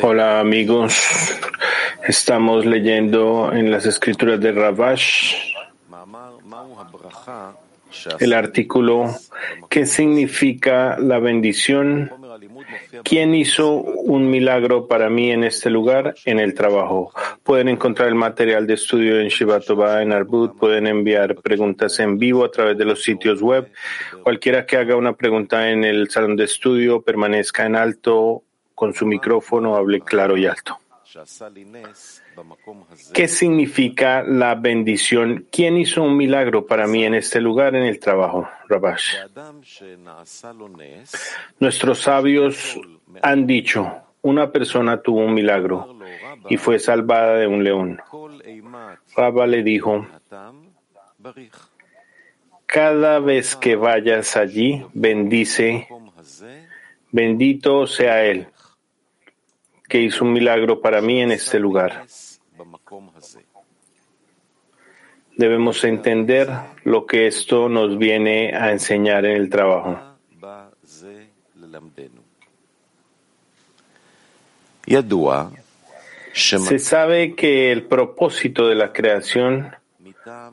Hola amigos, estamos leyendo en las escrituras de Ravash el artículo ¿Qué significa la bendición? ¿Quién hizo un milagro para mí en este lugar? En el trabajo. Pueden encontrar el material de estudio en Shivatova, en Arbut. Pueden enviar preguntas en vivo a través de los sitios web. Cualquiera que haga una pregunta en el salón de estudio, permanezca en alto con su micrófono, hable claro y alto. ¿Qué significa la bendición? ¿Quién hizo un milagro para mí en este lugar, en el trabajo? Rabash. Nuestros sabios han dicho, una persona tuvo un milagro y fue salvada de un león. Rabba le dijo, cada vez que vayas allí, bendice, bendito sea Él que hizo un milagro para mí en este lugar. Debemos entender lo que esto nos viene a enseñar en el trabajo. Se sabe que el propósito de la creación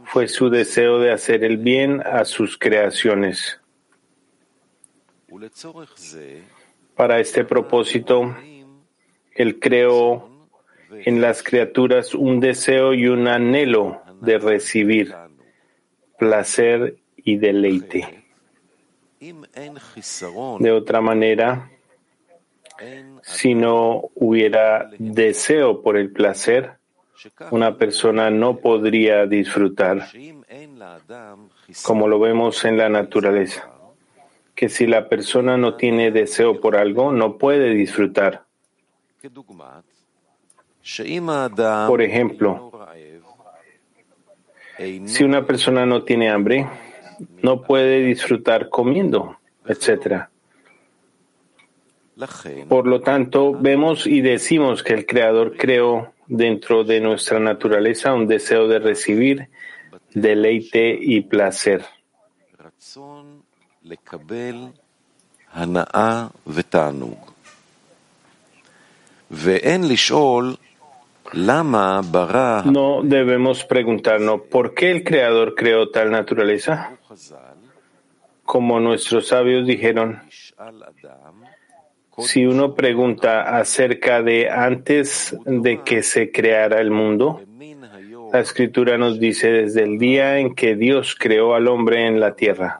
fue su deseo de hacer el bien a sus creaciones. Para este propósito, él creó en las criaturas un deseo y un anhelo de recibir placer y deleite. De otra manera, si no hubiera deseo por el placer, una persona no podría disfrutar, como lo vemos en la naturaleza, que si la persona no tiene deseo por algo, no puede disfrutar. Por ejemplo, si una persona no tiene hambre, no puede disfrutar comiendo, etc. Por lo tanto, vemos y decimos que el Creador creó dentro de nuestra naturaleza un deseo de recibir deleite y placer. No debemos preguntarnos por qué el Creador creó tal naturaleza. Como nuestros sabios dijeron, si uno pregunta acerca de antes de que se creara el mundo, la escritura nos dice desde el día en que Dios creó al hombre en la tierra.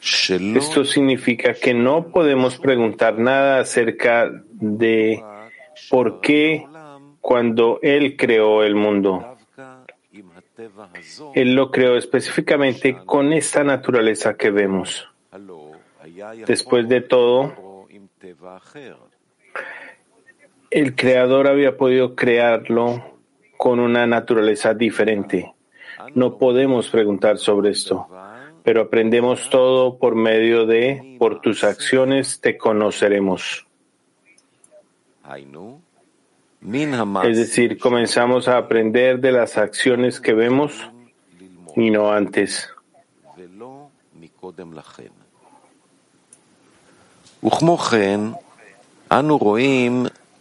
Esto significa que no podemos preguntar nada acerca de por qué cuando Él creó el mundo. Él lo creó específicamente con esta naturaleza que vemos. Después de todo, el creador había podido crearlo con una naturaleza diferente. No podemos preguntar sobre esto pero aprendemos todo por medio de por tus acciones te conoceremos. Es decir, comenzamos a aprender de las acciones que vemos y no antes.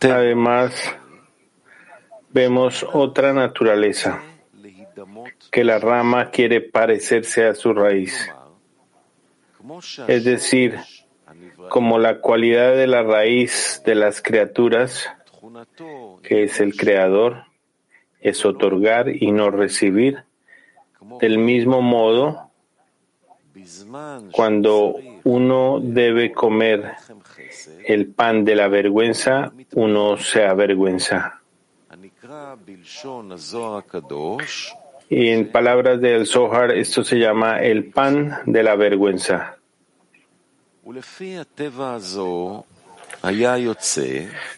Además, vemos otra naturaleza que la rama quiere parecerse a su raíz. Es decir, como la cualidad de la raíz de las criaturas, que es el creador, es otorgar y no recibir. Del mismo modo, cuando uno debe comer el pan de la vergüenza, uno se avergüenza. Y en palabras del Zohar, esto se llama el pan de la vergüenza.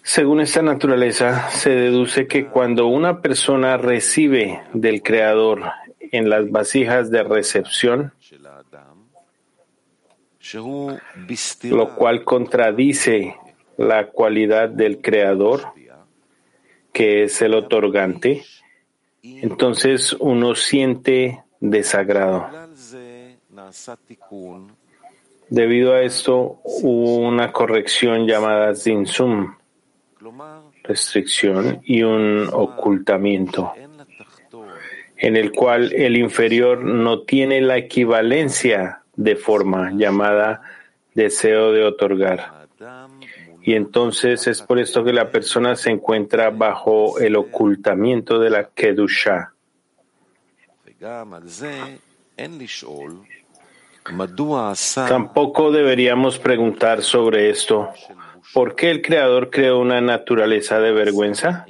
Según esta naturaleza, se deduce que cuando una persona recibe del Creador en las vasijas de recepción, lo cual contradice la cualidad del Creador, que es el otorgante, entonces uno siente desagrado. Debido a esto, hubo una corrección llamada Zinsum, restricción, y un ocultamiento, en el cual el inferior no tiene la equivalencia de forma llamada deseo de otorgar. Y entonces es por esto que la persona se encuentra bajo el ocultamiento de la Kedusha. Tampoco deberíamos preguntar sobre esto. ¿Por qué el Creador creó una naturaleza de vergüenza?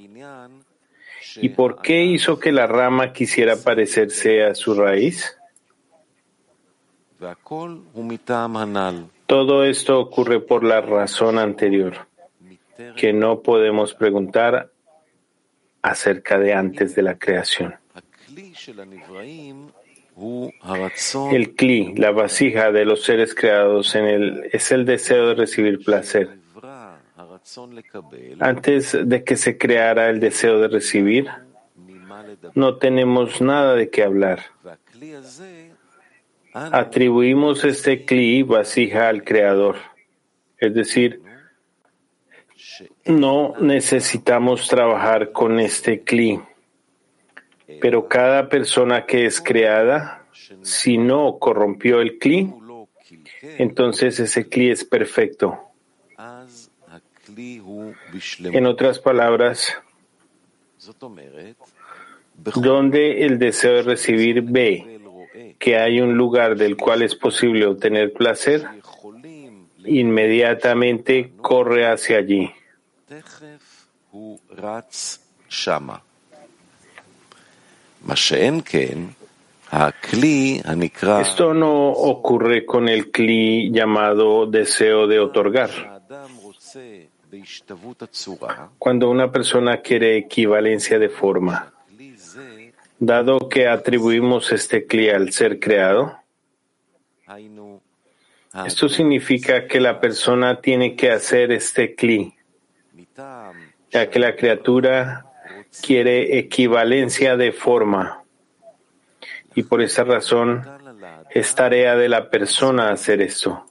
¿Y por qué hizo que la rama quisiera parecerse a su raíz? Todo esto ocurre por la razón anterior, que no podemos preguntar acerca de antes de la creación. El cli, la vasija de los seres creados en es el deseo de recibir placer. Antes de que se creara el deseo de recibir, no tenemos nada de qué hablar. Atribuimos este cli, vasija, al Creador. Es decir, no necesitamos trabajar con este cli. Pero cada persona que es creada, si no corrompió el cli, entonces ese cli es perfecto. En otras palabras, donde el deseo de recibir ve que hay un lugar del cual es posible obtener placer, inmediatamente corre hacia allí. Esto no ocurre con el cli llamado deseo de otorgar. Cuando una persona quiere equivalencia de forma, dado que atribuimos este cli al ser creado, esto significa que la persona tiene que hacer este cli, ya que la criatura quiere equivalencia de forma. Y por esa razón es tarea de la persona hacer esto.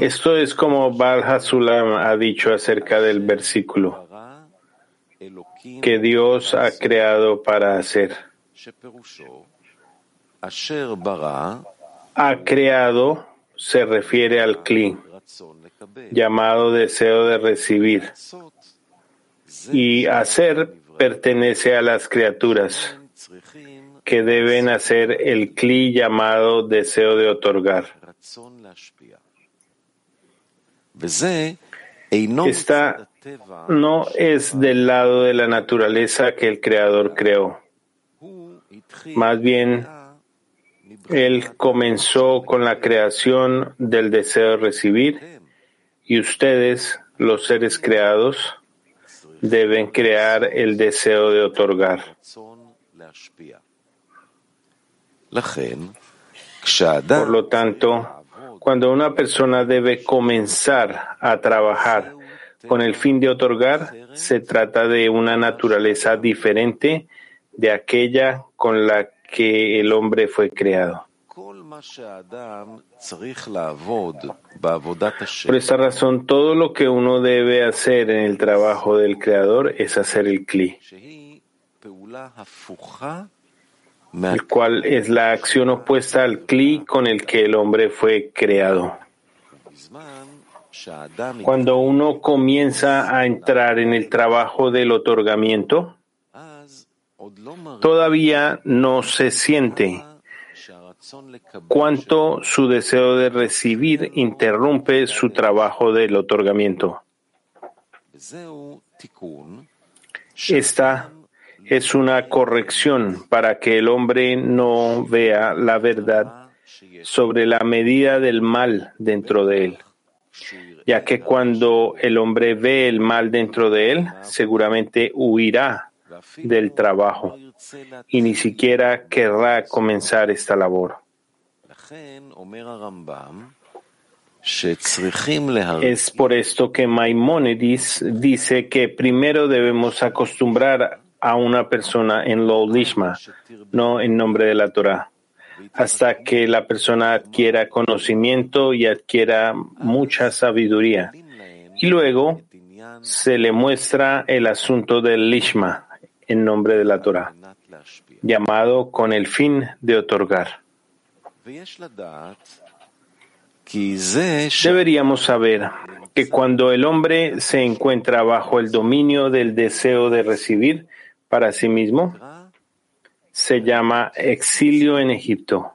Esto es como Bal Hasulam ha dicho acerca del versículo que Dios ha creado para hacer. Ha creado se refiere al Kli, llamado deseo de recibir, y hacer pertenece a las criaturas que deben hacer el cli llamado deseo de otorgar. Esta no es del lado de la naturaleza que el Creador creó. Más bien, Él comenzó con la creación del deseo de recibir y ustedes, los seres creados, deben crear el deseo de otorgar. Por lo tanto, cuando una persona debe comenzar a trabajar con el fin de otorgar, se trata de una naturaleza diferente de aquella con la que el hombre fue creado. Por esta razón, todo lo que uno debe hacer en el trabajo del Creador es hacer el Kli el cual es la acción opuesta al cli con el que el hombre fue creado. Cuando uno comienza a entrar en el trabajo del otorgamiento, todavía no se siente cuánto su deseo de recibir interrumpe su trabajo del otorgamiento. Esta es una corrección para que el hombre no vea la verdad sobre la medida del mal dentro de él, ya que cuando el hombre ve el mal dentro de él, seguramente huirá del trabajo y ni siquiera querrá comenzar esta labor. Es por esto que Maimónides dice que primero debemos acostumbrar a una persona en lo lishma, no en nombre de la Torah, hasta que la persona adquiera conocimiento y adquiera mucha sabiduría. Y luego se le muestra el asunto del lishma en nombre de la Torah, llamado con el fin de otorgar. Deberíamos saber que cuando el hombre se encuentra bajo el dominio del deseo de recibir para sí mismo, se llama exilio en Egipto.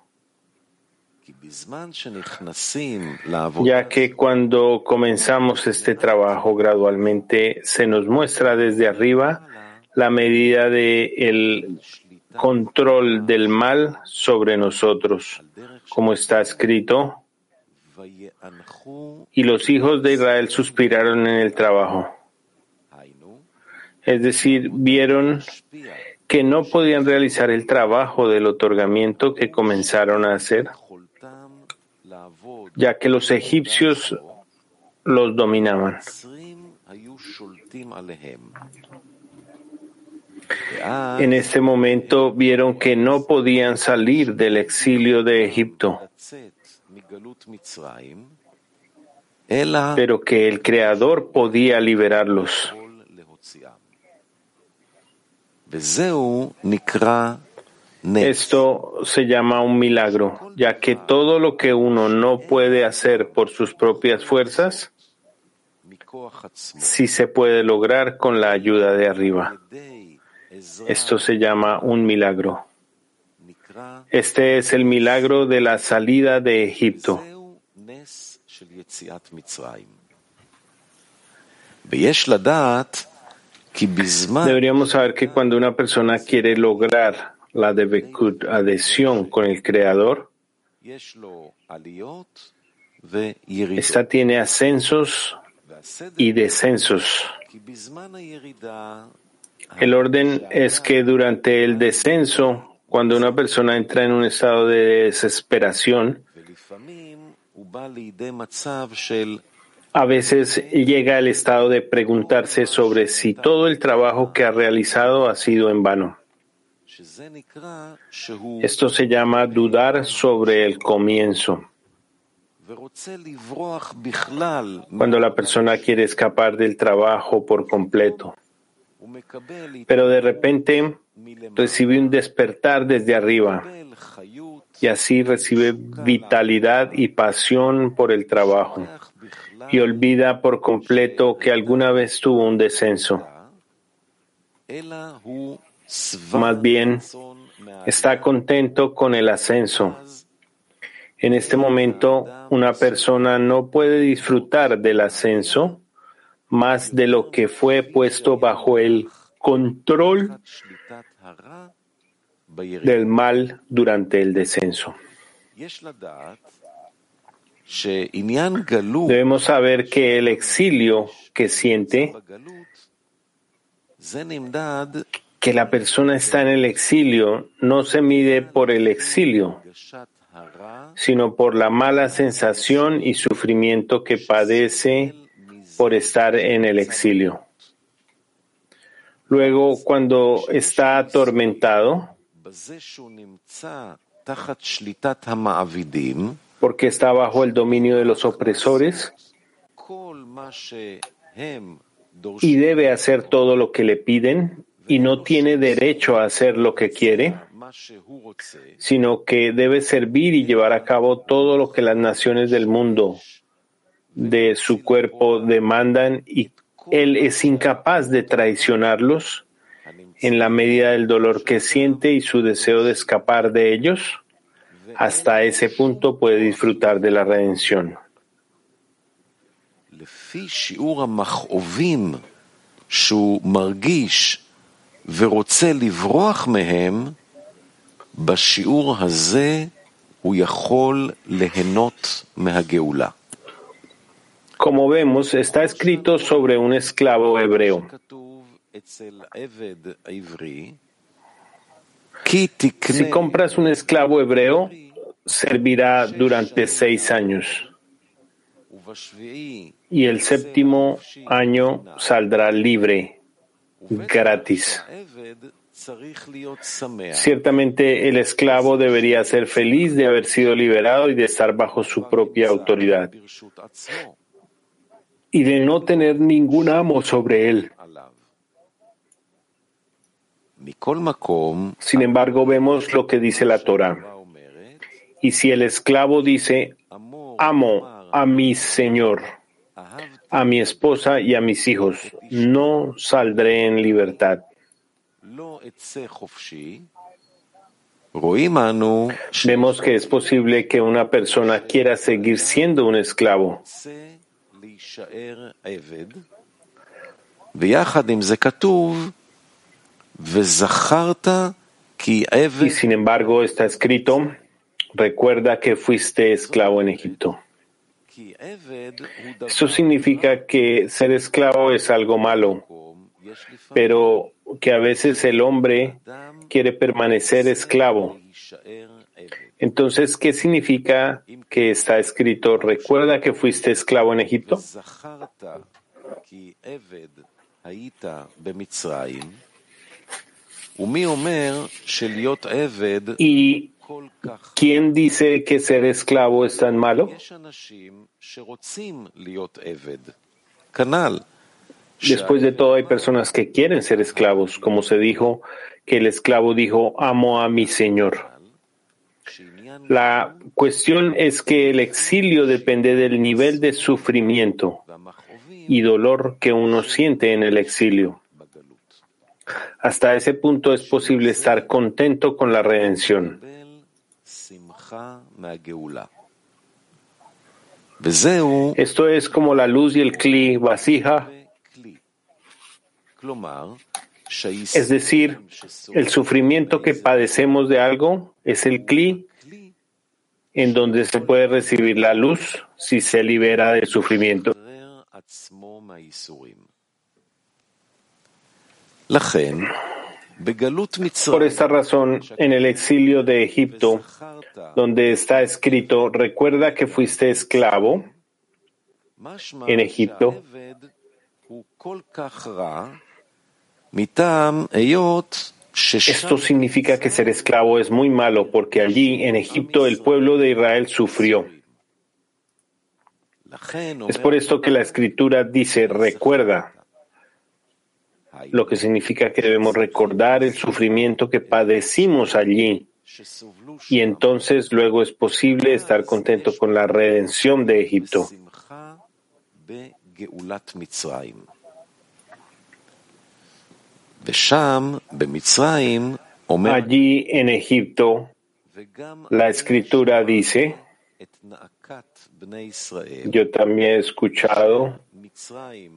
Ya que cuando comenzamos este trabajo gradualmente se nos muestra desde arriba la medida de el control del mal sobre nosotros, como está escrito, y los hijos de Israel suspiraron en el trabajo. Es decir, vieron que no podían realizar el trabajo del otorgamiento que comenzaron a hacer, ya que los egipcios los dominaban. En este momento vieron que no podían salir del exilio de Egipto, pero que el Creador podía liberarlos. Esto se llama un milagro, ya que todo lo que uno no puede hacer por sus propias fuerzas, sí se puede lograr con la ayuda de arriba. Esto se llama un milagro. Este es el milagro de la salida de Egipto. Deberíamos saber que cuando una persona quiere lograr la adhesión con el Creador, esta tiene ascensos y descensos. El orden es que durante el descenso, cuando una persona entra en un estado de desesperación, a veces llega al estado de preguntarse sobre si todo el trabajo que ha realizado ha sido en vano. Esto se llama dudar sobre el comienzo. Cuando la persona quiere escapar del trabajo por completo. Pero de repente recibe un despertar desde arriba y así recibe vitalidad y pasión por el trabajo y olvida por completo que alguna vez tuvo un descenso. Más bien, está contento con el ascenso. En este momento, una persona no puede disfrutar del ascenso más de lo que fue puesto bajo el control del mal durante el descenso. Debemos saber que el exilio que siente, que la persona está en el exilio, no se mide por el exilio, sino por la mala sensación y sufrimiento que padece por estar en el exilio. Luego, cuando está atormentado, porque está bajo el dominio de los opresores y debe hacer todo lo que le piden y no tiene derecho a hacer lo que quiere, sino que debe servir y llevar a cabo todo lo que las naciones del mundo de su cuerpo demandan y él es incapaz de traicionarlos en la medida del dolor que siente y su deseo de escapar de ellos, hasta ese punto puede disfrutar de la redención. Como vemos, está escrito sobre un esclavo hebreo. Si compras un esclavo hebreo, servirá durante seis años. Y el séptimo año saldrá libre. gratis. Ciertamente el esclavo debería ser feliz de haber sido liberado y de estar bajo su propia autoridad y de no tener ningún amo sobre él. Sin embargo, vemos lo que dice la Torah. Y si el esclavo dice, amo a mi Señor, a mi esposa y a mis hijos, no saldré en libertad. Vemos que es posible que una persona quiera seguir siendo un esclavo. Y sin embargo está escrito, recuerda que fuiste esclavo en Egipto. Eso significa que ser esclavo es algo malo, pero que a veces el hombre quiere permanecer esclavo. Entonces, ¿qué significa que está escrito, recuerda que fuiste esclavo en Egipto? ¿Y quién dice que ser esclavo es tan malo? Después de todo, hay personas que quieren ser esclavos, como se dijo que el esclavo dijo, amo a mi Señor. La cuestión es que el exilio depende del nivel de sufrimiento y dolor que uno siente en el exilio. Hasta ese punto es posible estar contento con la redención. Esto es como la luz y el cli vasija, es decir, el sufrimiento que padecemos de algo es el cli en donde se puede recibir la luz si se libera del sufrimiento. Por esta razón, en el exilio de Egipto, donde está escrito, recuerda que fuiste esclavo en Egipto, esto significa que ser esclavo es muy malo porque allí, en Egipto, el pueblo de Israel sufrió. Es por esto que la escritura dice, recuerda, lo que significa que debemos recordar el sufrimiento que padecimos allí. Y entonces luego es posible estar contento con la redención de Egipto. Allí en Egipto, la escritura dice, yo también he escuchado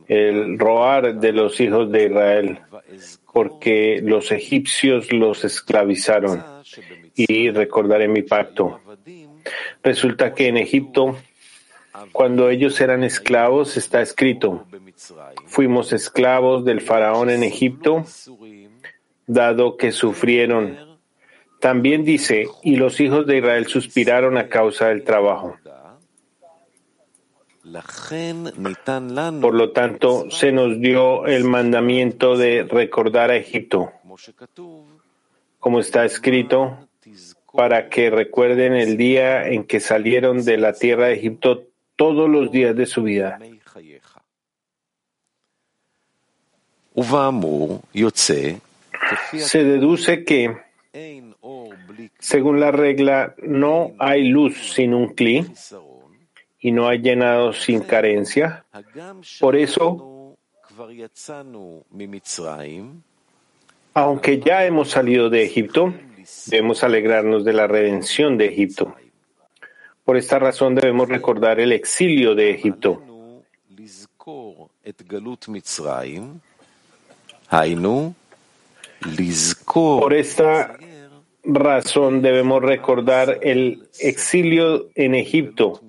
el roar de los hijos de Israel, porque los egipcios los esclavizaron. Y recordaré mi pacto. Resulta que en Egipto, cuando ellos eran esclavos, está escrito, fuimos esclavos del faraón en Egipto, dado que sufrieron. También dice, y los hijos de Israel suspiraron a causa del trabajo. Por lo tanto, se nos dio el mandamiento de recordar a Egipto, como está escrito, para que recuerden el día en que salieron de la tierra de Egipto todos los días de su vida. Se deduce que, según la regla, no hay luz sin un cli, y no ha llenado sin carencia. Por eso, aunque ya hemos salido de Egipto, debemos alegrarnos de la redención de Egipto. Por esta razón debemos recordar el exilio de Egipto. Por esta razón debemos recordar el exilio en Egipto,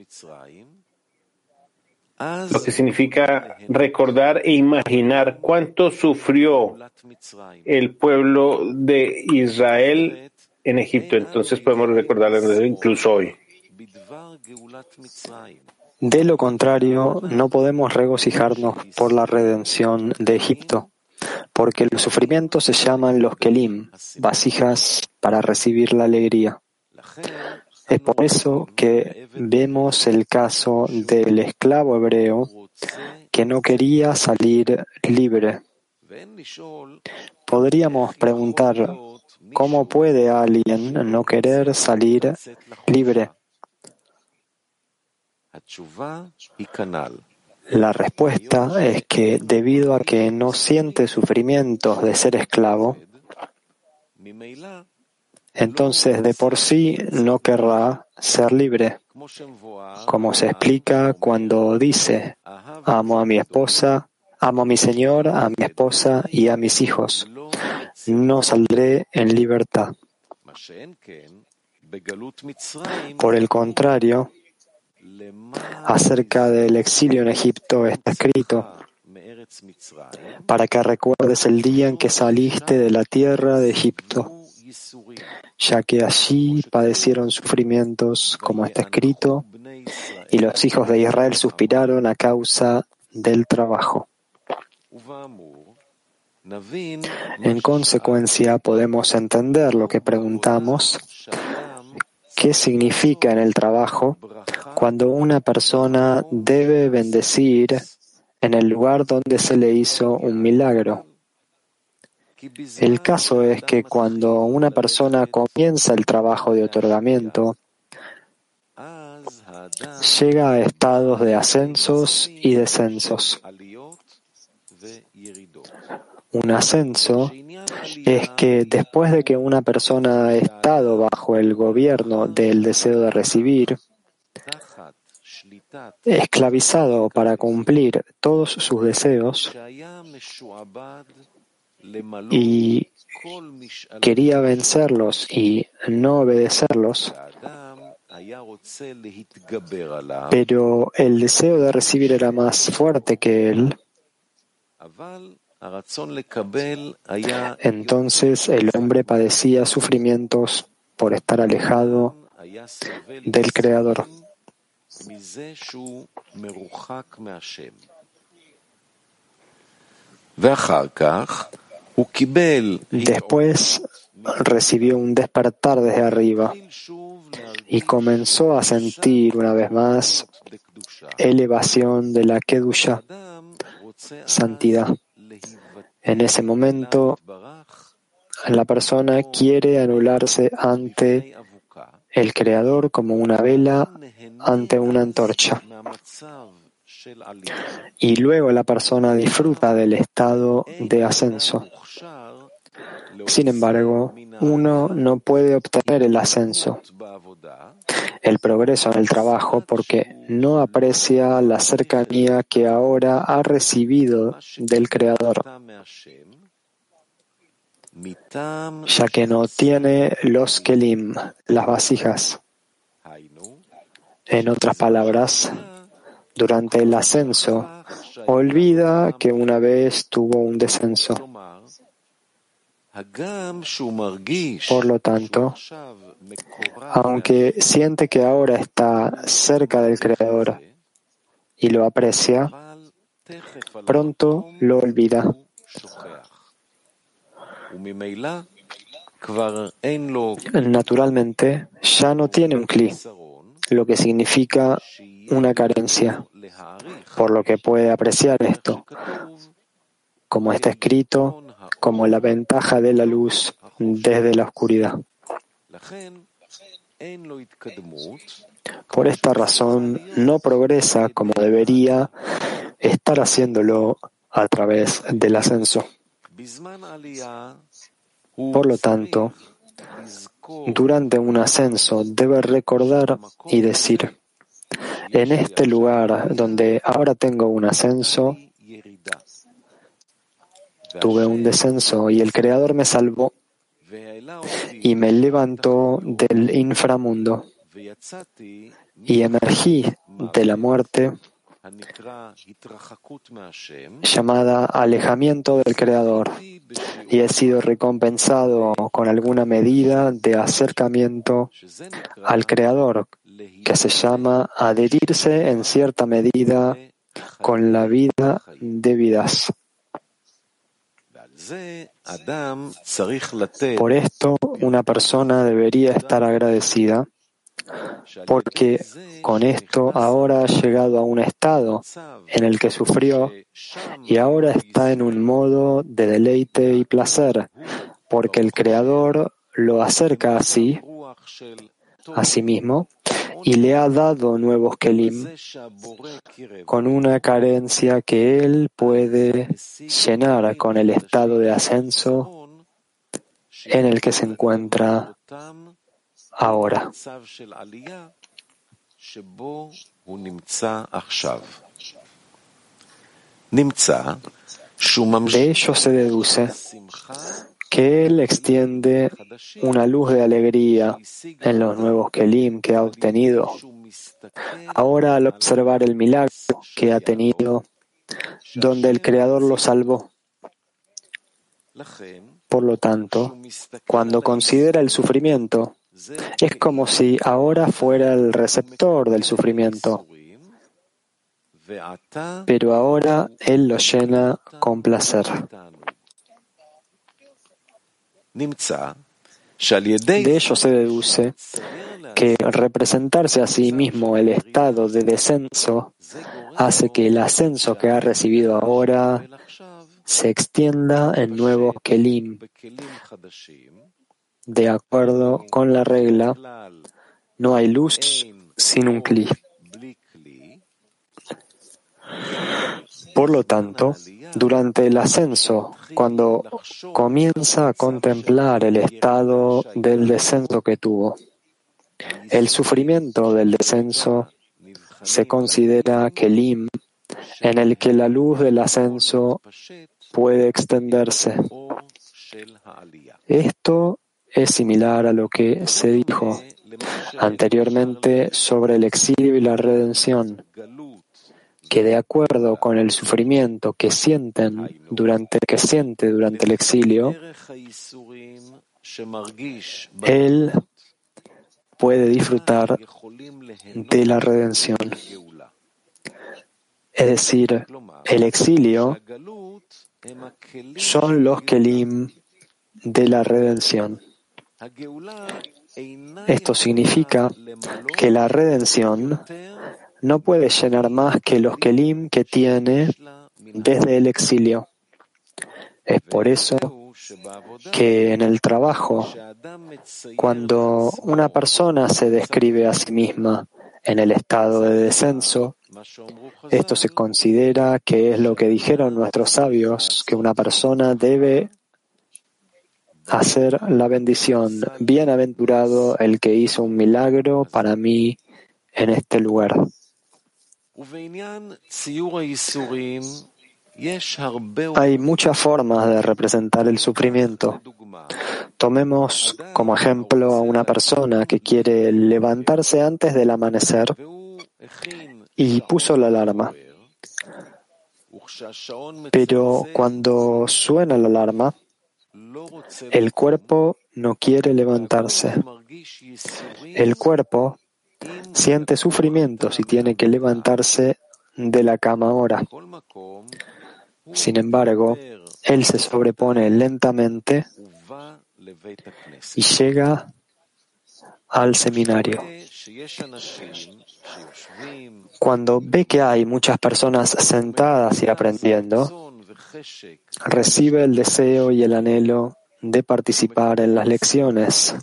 lo que significa recordar e imaginar cuánto sufrió el pueblo de Israel en Egipto. Entonces podemos recordarlo incluso hoy. De lo contrario, no podemos regocijarnos por la redención de Egipto, porque los sufrimientos se llaman los kelim, vasijas para recibir la alegría. Es por eso que vemos el caso del esclavo hebreo que no quería salir libre. Podríamos preguntar, ¿cómo puede alguien no querer salir libre? La respuesta es que debido a que no siente sufrimientos de ser esclavo, entonces de por sí no querrá ser libre, como se explica cuando dice, amo a mi esposa, amo a mi Señor, a mi esposa y a mis hijos, no saldré en libertad. Por el contrario, acerca del exilio en Egipto está escrito, para que recuerdes el día en que saliste de la tierra de Egipto, ya que allí padecieron sufrimientos, como está escrito, y los hijos de Israel suspiraron a causa del trabajo. En consecuencia, podemos entender lo que preguntamos, qué significa en el trabajo cuando una persona debe bendecir en el lugar donde se le hizo un milagro. El caso es que cuando una persona comienza el trabajo de otorgamiento, llega a estados de ascensos y descensos. Un ascenso es que después de que una persona ha estado bajo el gobierno del deseo de recibir, esclavizado para cumplir todos sus deseos y quería vencerlos y no obedecerlos, pero el deseo de recibir era más fuerte que él, entonces el hombre padecía sufrimientos por estar alejado del Creador. Después recibió un despertar desde arriba y comenzó a sentir una vez más elevación de la Kedusha, santidad. En ese momento, la persona quiere anularse ante el Creador como una vela ante una antorcha. Y luego la persona disfruta del estado de ascenso. Sin embargo, uno no puede obtener el ascenso, el progreso en el trabajo, porque no aprecia la cercanía que ahora ha recibido del Creador, ya que no tiene los kelim, las vasijas. En otras palabras, durante el ascenso, olvida que una vez tuvo un descenso. Por lo tanto, aunque siente que ahora está cerca del Creador y lo aprecia, pronto lo olvida. Naturalmente, ya no tiene un cli, lo que significa una carencia, por lo que puede apreciar esto, como está escrito, como la ventaja de la luz desde la oscuridad. Por esta razón, no progresa como debería estar haciéndolo a través del ascenso. Por lo tanto, durante un ascenso debe recordar y decir, en este lugar donde ahora tengo un ascenso, tuve un descenso y el Creador me salvó y me levantó del inframundo y emergí de la muerte llamada alejamiento del Creador y he sido recompensado con alguna medida de acercamiento al Creador que se llama adherirse en cierta medida con la vida de vidas. Por esto, una persona debería estar agradecida porque con esto ahora ha llegado a un estado en el que sufrió y ahora está en un modo de deleite y placer, porque el Creador lo acerca así, a sí mismo, y le ha dado nuevos kelim con una carencia que él puede llenar con el estado de ascenso en el que se encuentra ahora. De ello se deduce que Él extiende una luz de alegría en los nuevos Kelim que ha obtenido. Ahora, al observar el milagro que ha tenido, donde el Creador lo salvó. Por lo tanto, cuando considera el sufrimiento, es como si ahora fuera el receptor del sufrimiento, pero ahora Él lo llena con placer. De ello se deduce que representarse a sí mismo el estado de descenso hace que el ascenso que ha recibido ahora se extienda en nuevos kelim, de acuerdo con la regla, no hay luz sin un kli. Por lo tanto, durante el ascenso, cuando comienza a contemplar el estado del descenso que tuvo, el sufrimiento del descenso se considera kelim en el que la luz del ascenso puede extenderse. Esto es similar a lo que se dijo anteriormente sobre el exilio y la redención, que de acuerdo con el sufrimiento que sienten durante que siente durante el exilio, él puede disfrutar de la redención. Es decir, el exilio son los kelim de la redención. Esto significa que la redención no puede llenar más que los kelim que tiene desde el exilio. Es por eso que en el trabajo, cuando una persona se describe a sí misma en el estado de descenso, esto se considera que es lo que dijeron nuestros sabios, que una persona debe hacer la bendición. Bienaventurado el que hizo un milagro para mí en este lugar. Hay muchas formas de representar el sufrimiento. Tomemos como ejemplo a una persona que quiere levantarse antes del amanecer y puso la alarma. Pero cuando suena la alarma, el cuerpo no quiere levantarse. El cuerpo siente sufrimiento si tiene que levantarse de la cama ahora. Sin embargo, él se sobrepone lentamente y llega al seminario. Cuando ve que hay muchas personas sentadas y aprendiendo, recibe el deseo y el anhelo de participar en las lecciones.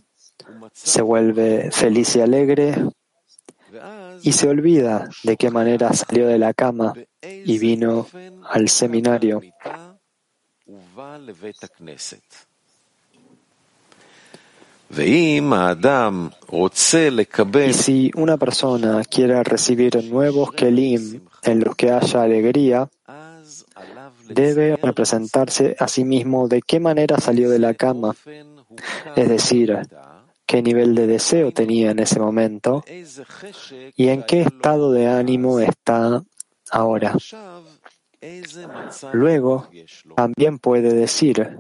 Se vuelve feliz y alegre y se olvida de qué manera salió de la cama y vino al seminario. Y si una persona quiere recibir nuevos kelim en los que haya alegría, debe representarse a sí mismo de qué manera salió de la cama, es decir, qué nivel de deseo tenía en ese momento y en qué estado de ánimo está ahora. Luego, también puede decir,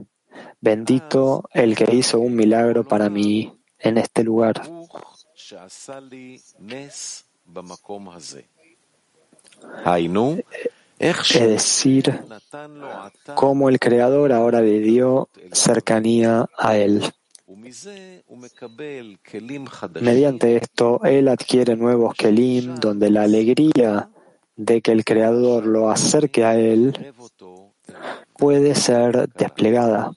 bendito el que hizo un milagro para mí en este lugar. es decir, cómo el Creador ahora le dio cercanía a él. Mediante esto, él adquiere nuevos kelim donde la alegría de que el Creador lo acerque a él puede ser desplegada.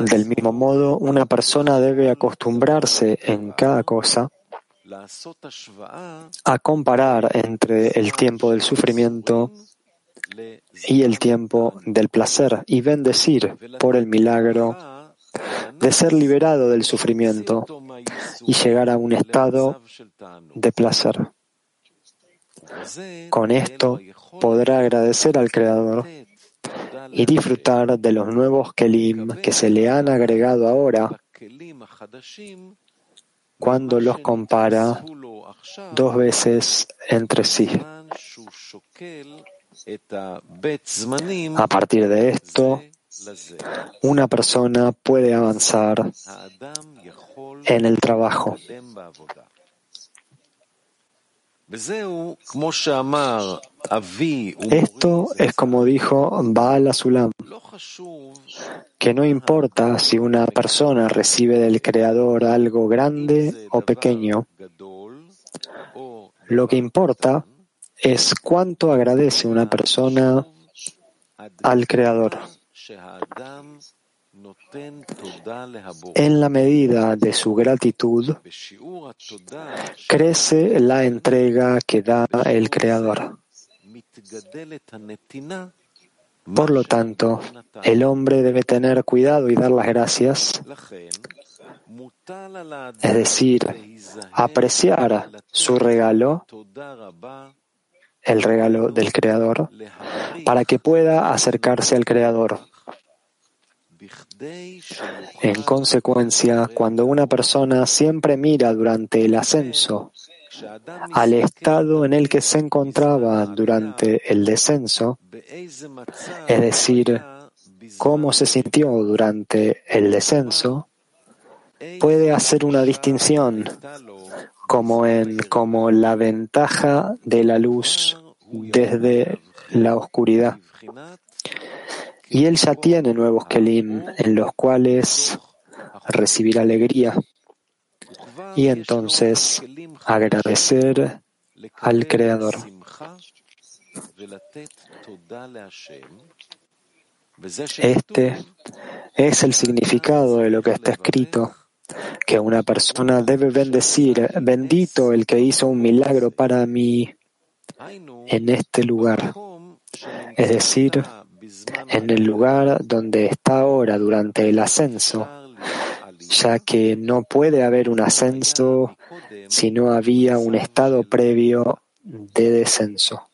Del mismo modo, una persona debe acostumbrarse en cada cosa a comparar entre el tiempo del sufrimiento y el tiempo del placer y bendecir por el milagro de ser liberado del sufrimiento y llegar a un estado de placer. Con esto podrá agradecer al Creador y disfrutar de los nuevos kelim que se le han agregado ahora cuando los compara dos veces entre sí. A partir de esto, una persona puede avanzar en el trabajo. Esto es como dijo Baal Asulam, que no importa si una persona recibe del Creador algo grande o pequeño, lo que importa es cuánto agradece una persona al Creador. En la medida de su gratitud, crece la entrega que da el Creador. Por lo tanto, el hombre debe tener cuidado y dar las gracias, es decir, apreciar su regalo, el regalo del Creador, para que pueda acercarse al Creador. En consecuencia, cuando una persona siempre mira durante el ascenso al estado en el que se encontraba durante el descenso, es decir, cómo se sintió durante el descenso, puede hacer una distinción como en como la ventaja de la luz desde la oscuridad. Y él ya tiene nuevos kelim en los cuales recibir alegría y entonces agradecer al Creador. Este es el significado de lo que está escrito, que una persona debe bendecir, bendito el que hizo un milagro para mí en este lugar, es decir, en el lugar donde está ahora durante el ascenso, ya que no puede haber un ascenso si no había un estado previo de descenso.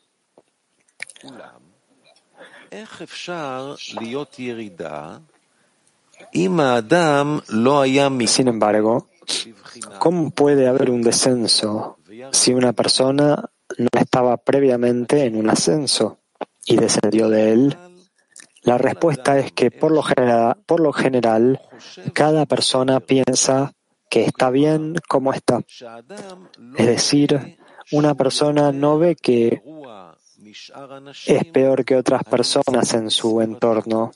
Sin embargo, ¿cómo puede haber un descenso si una persona no estaba previamente en un ascenso y descendió de él? La respuesta es que por lo, general, por lo general cada persona piensa que está bien como está. Es decir, una persona no ve que es peor que otras personas en su entorno.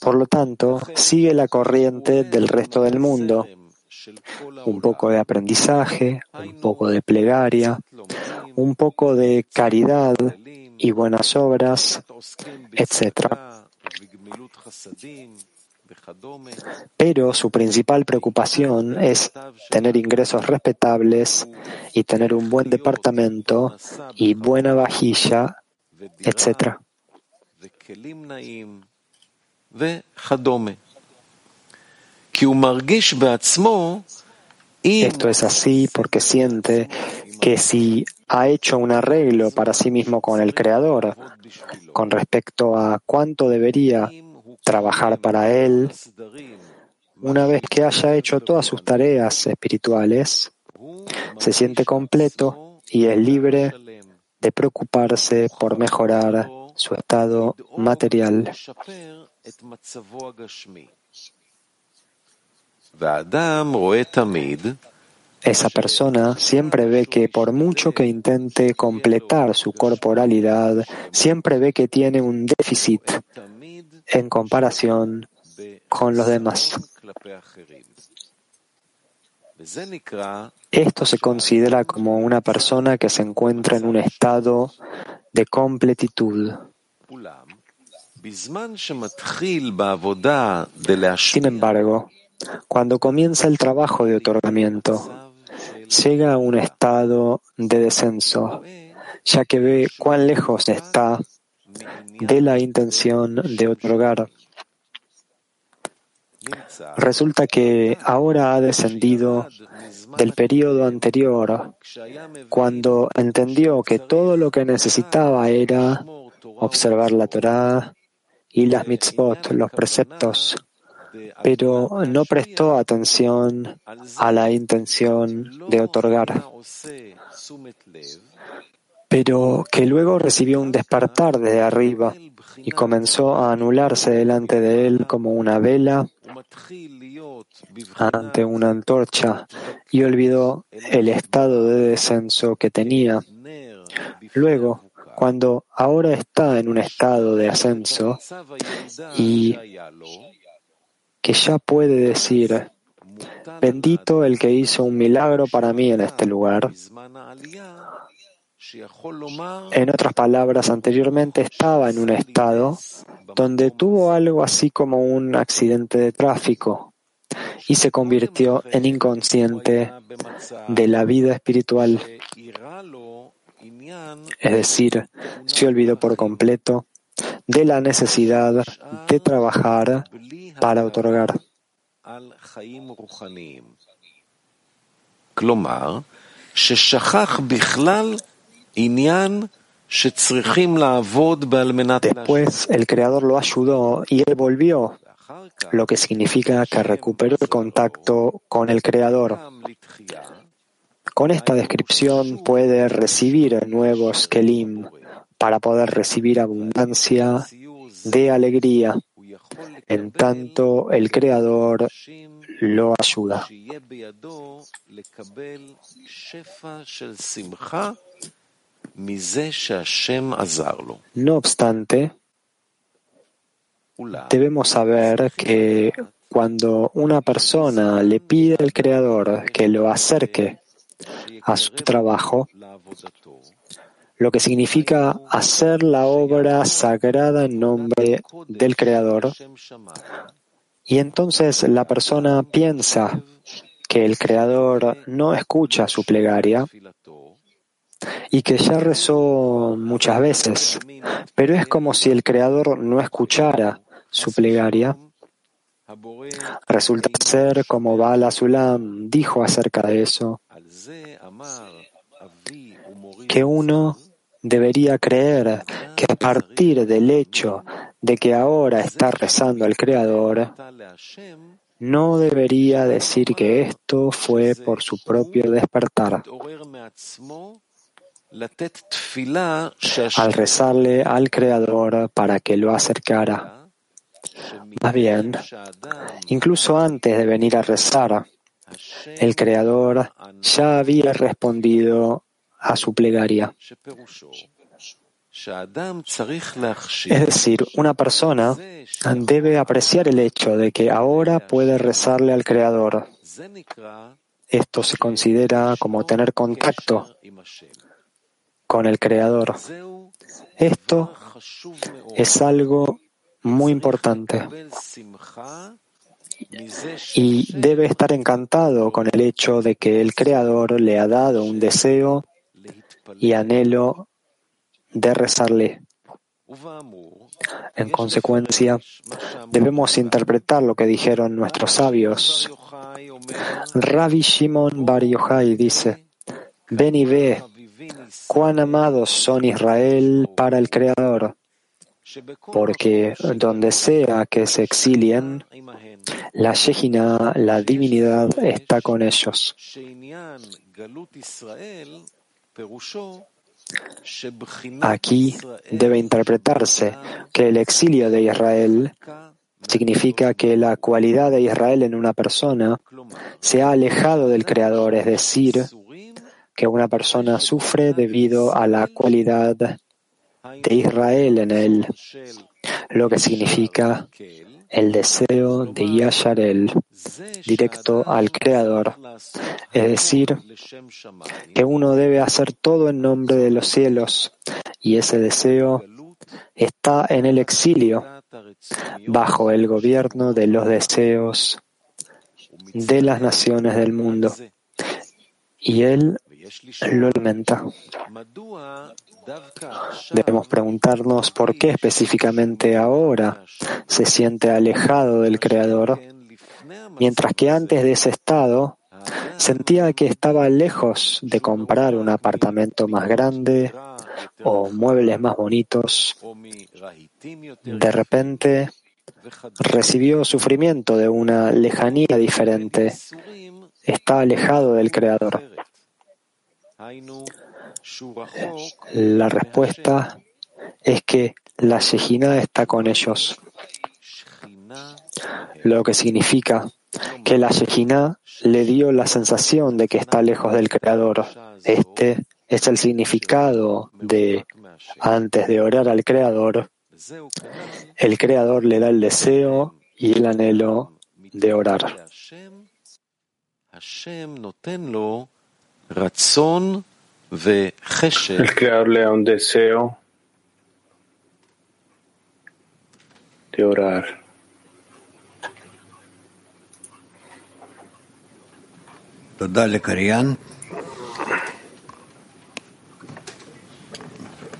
Por lo tanto, sigue la corriente del resto del mundo. Un poco de aprendizaje, un poco de plegaria, un poco de caridad y buenas obras, etc. Pero su principal preocupación es tener ingresos respetables y tener un buen departamento y buena vajilla, etc. Esto es así porque siente que si ha hecho un arreglo para sí mismo con el Creador con respecto a cuánto debería trabajar para Él, una vez que haya hecho todas sus tareas espirituales, se siente completo y es libre de preocuparse por mejorar su estado material. esa persona siempre ve que por mucho que intente completar su corporalidad, siempre ve que tiene un déficit en comparación con los demás. Esto se considera como una persona que se encuentra en un estado de completitud. Sin embargo, cuando comienza el trabajo de otorgamiento, llega a un estado de descenso, ya que ve cuán lejos está de la intención de otorgar. Resulta que ahora ha descendido del periodo anterior, cuando entendió que todo lo que necesitaba era observar la Torah y las mitzvot, los preceptos, pero no prestó atención a la intención de otorgar, pero que luego recibió un despertar desde arriba y comenzó a anularse delante de él como una vela ante una antorcha y olvidó el estado de descenso que tenía. Luego, cuando ahora está en un estado de ascenso y que ya puede decir, bendito el que hizo un milagro para mí en este lugar. En otras palabras, anteriormente estaba en un estado donde tuvo algo así como un accidente de tráfico y se convirtió en inconsciente de la vida espiritual. Es decir, se olvidó por completo de la necesidad de trabajar para otorgar. Después el Creador lo ayudó y él volvió, lo que significa que recuperó el contacto con el Creador. Con esta descripción puede recibir nuevos Kelim para poder recibir abundancia de alegría, en tanto el Creador lo ayuda. No obstante, debemos saber que cuando una persona le pide al Creador que lo acerque a su trabajo, lo que significa hacer la obra sagrada en nombre del Creador, y entonces la persona piensa que el Creador no escucha su plegaria, y que ya rezó muchas veces, pero es como si el Creador no escuchara su plegaria. Resulta ser como Bala Sulam dijo acerca de eso, que uno debería creer que a partir del hecho de que ahora está rezando al Creador, no debería decir que esto fue por su propio despertar al rezarle al Creador para que lo acercara. Más bien, incluso antes de venir a rezar, el Creador ya había respondido a su plegaria. Es decir, una persona debe apreciar el hecho de que ahora puede rezarle al Creador. Esto se considera como tener contacto con el Creador. Esto es algo muy importante y debe estar encantado con el hecho de que el Creador le ha dado un deseo y anhelo de rezarle. En consecuencia, debemos interpretar lo que dijeron nuestros sabios. Rabbi Shimon Bar Yochai dice, ven y ve cuán amados son Israel para el Creador, porque donde sea que se exilien, la Shejina, la divinidad, está con ellos. Aquí debe interpretarse que el exilio de Israel significa que la cualidad de Israel en una persona se ha alejado del Creador, es decir, que una persona sufre debido a la cualidad de Israel en él, lo que significa el deseo de Yasharel directo al Creador, es decir, que uno debe hacer todo en nombre de los cielos y ese deseo está en el exilio, bajo el gobierno de los deseos de las naciones del mundo. Y él lo alimenta. Debemos preguntarnos por qué específicamente ahora se siente alejado del Creador, mientras que antes de ese estado sentía que estaba lejos de comprar un apartamento más grande o muebles más bonitos. De repente recibió sufrimiento de una lejanía diferente. Está alejado del Creador. La respuesta es que la Shejina está con ellos, lo que significa que la Shejina le dio la sensación de que está lejos del Creador. Este es el significado de antes de orar al Creador, el Creador le da el deseo y el anhelo de orar. El Creador le da un deseo de orar.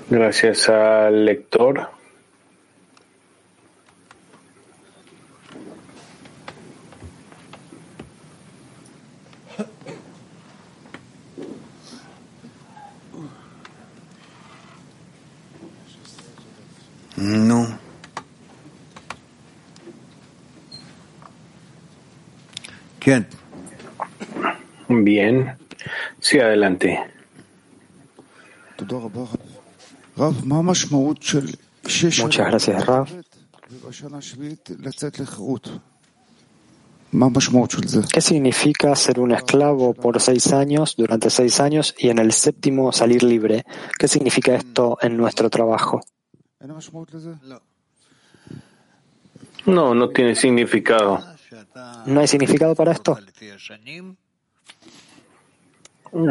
Gracias al lector. No. ¿Quién? Bien. Sí, adelante. Muchas gracias, Rav. ¿Qué significa ser un esclavo por seis años, durante seis años, y en el séptimo salir libre? ¿Qué significa esto en nuestro trabajo? No, no tiene significado. ¿No hay significado para esto?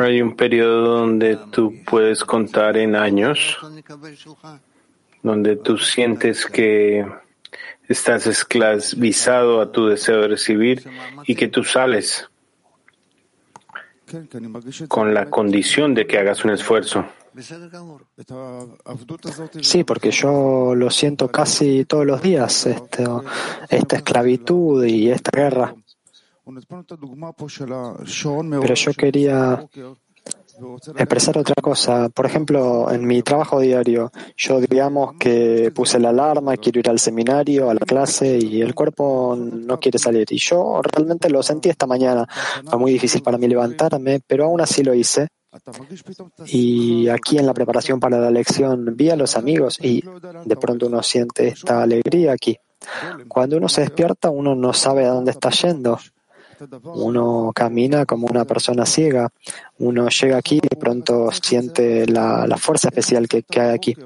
Hay un periodo donde tú puedes contar en años, donde tú sientes que estás esclavizado a tu deseo de recibir y que tú sales con la condición de que hagas un esfuerzo. Sí, porque yo lo siento casi todos los días, este, esta esclavitud y esta guerra. Pero yo quería expresar otra cosa. Por ejemplo, en mi trabajo diario, yo digamos que puse la alarma, quiero ir al seminario, a la clase y el cuerpo no quiere salir. Y yo realmente lo sentí esta mañana. Fue muy difícil para mí levantarme, pero aún así lo hice. Y aquí en la preparación para la lección vi a los amigos y de pronto uno siente esta alegría aquí. Cuando uno se despierta, uno no sabe a dónde está yendo. Uno camina como una persona ciega. Uno llega aquí y de pronto siente la, fuerza especial que, que hay aquí.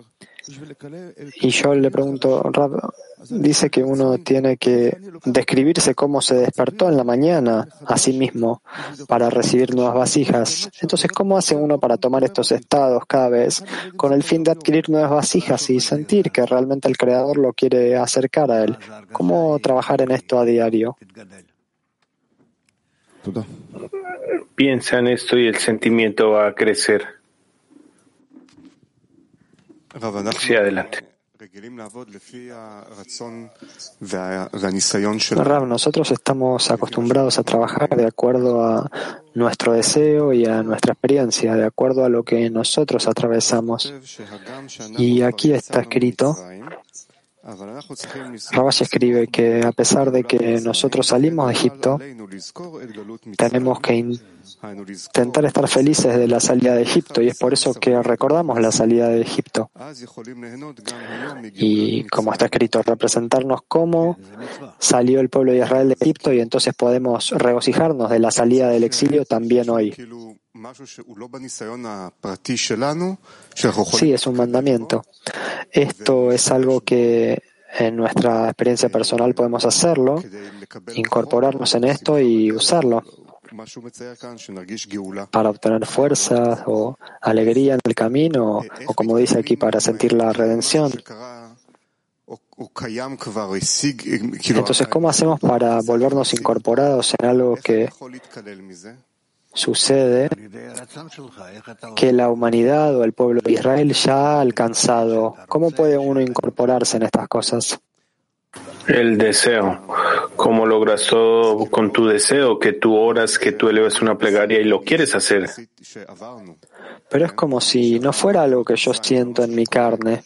Y yo le pregunto, dice que uno tiene que describirse cómo se despertó en la mañana a sí mismo para recibir nuevas vasijas. Entonces, ¿cómo hace uno para tomar estos estados cada vez con el fin de adquirir nuevas vasijas y sentir que realmente el Creador lo quiere acercar a él? ¿Cómo trabajar en esto a diario? Piensa en esto y el sentimiento va a crecer. Sí, adelante. Rab, nosotros estamos acostumbrados a trabajar de acuerdo a nuestro deseo y a nuestra experiencia, de acuerdo a lo que nosotros atravesamos. Y aquí está escrito Rabash escribe que a pesar de que nosotros salimos de Egipto, tenemos que intentar estar felices de la salida de Egipto y es por eso que recordamos la salida de Egipto. Y como está escrito, representarnos cómo salió el pueblo de Israel de Egipto y entonces podemos regocijarnos de la salida del exilio también hoy. Sí, es un mandamiento. Esto es algo que en nuestra experiencia personal podemos hacerlo, incorporarnos en esto y usarlo para obtener fuerza o alegría en el camino, o como dice aquí, para sentir la redención. Entonces, ¿cómo hacemos para volvernos incorporados en algo que sucede que la humanidad o el pueblo de Israel ya ha alcanzado. ¿Cómo puede uno incorporarse en estas cosas? El deseo. ¿Cómo logras todo con tu deseo? Que tú oras, que tú elevas una plegaria y lo quieres hacer. Pero es como si no fuera algo que yo siento en mi carne,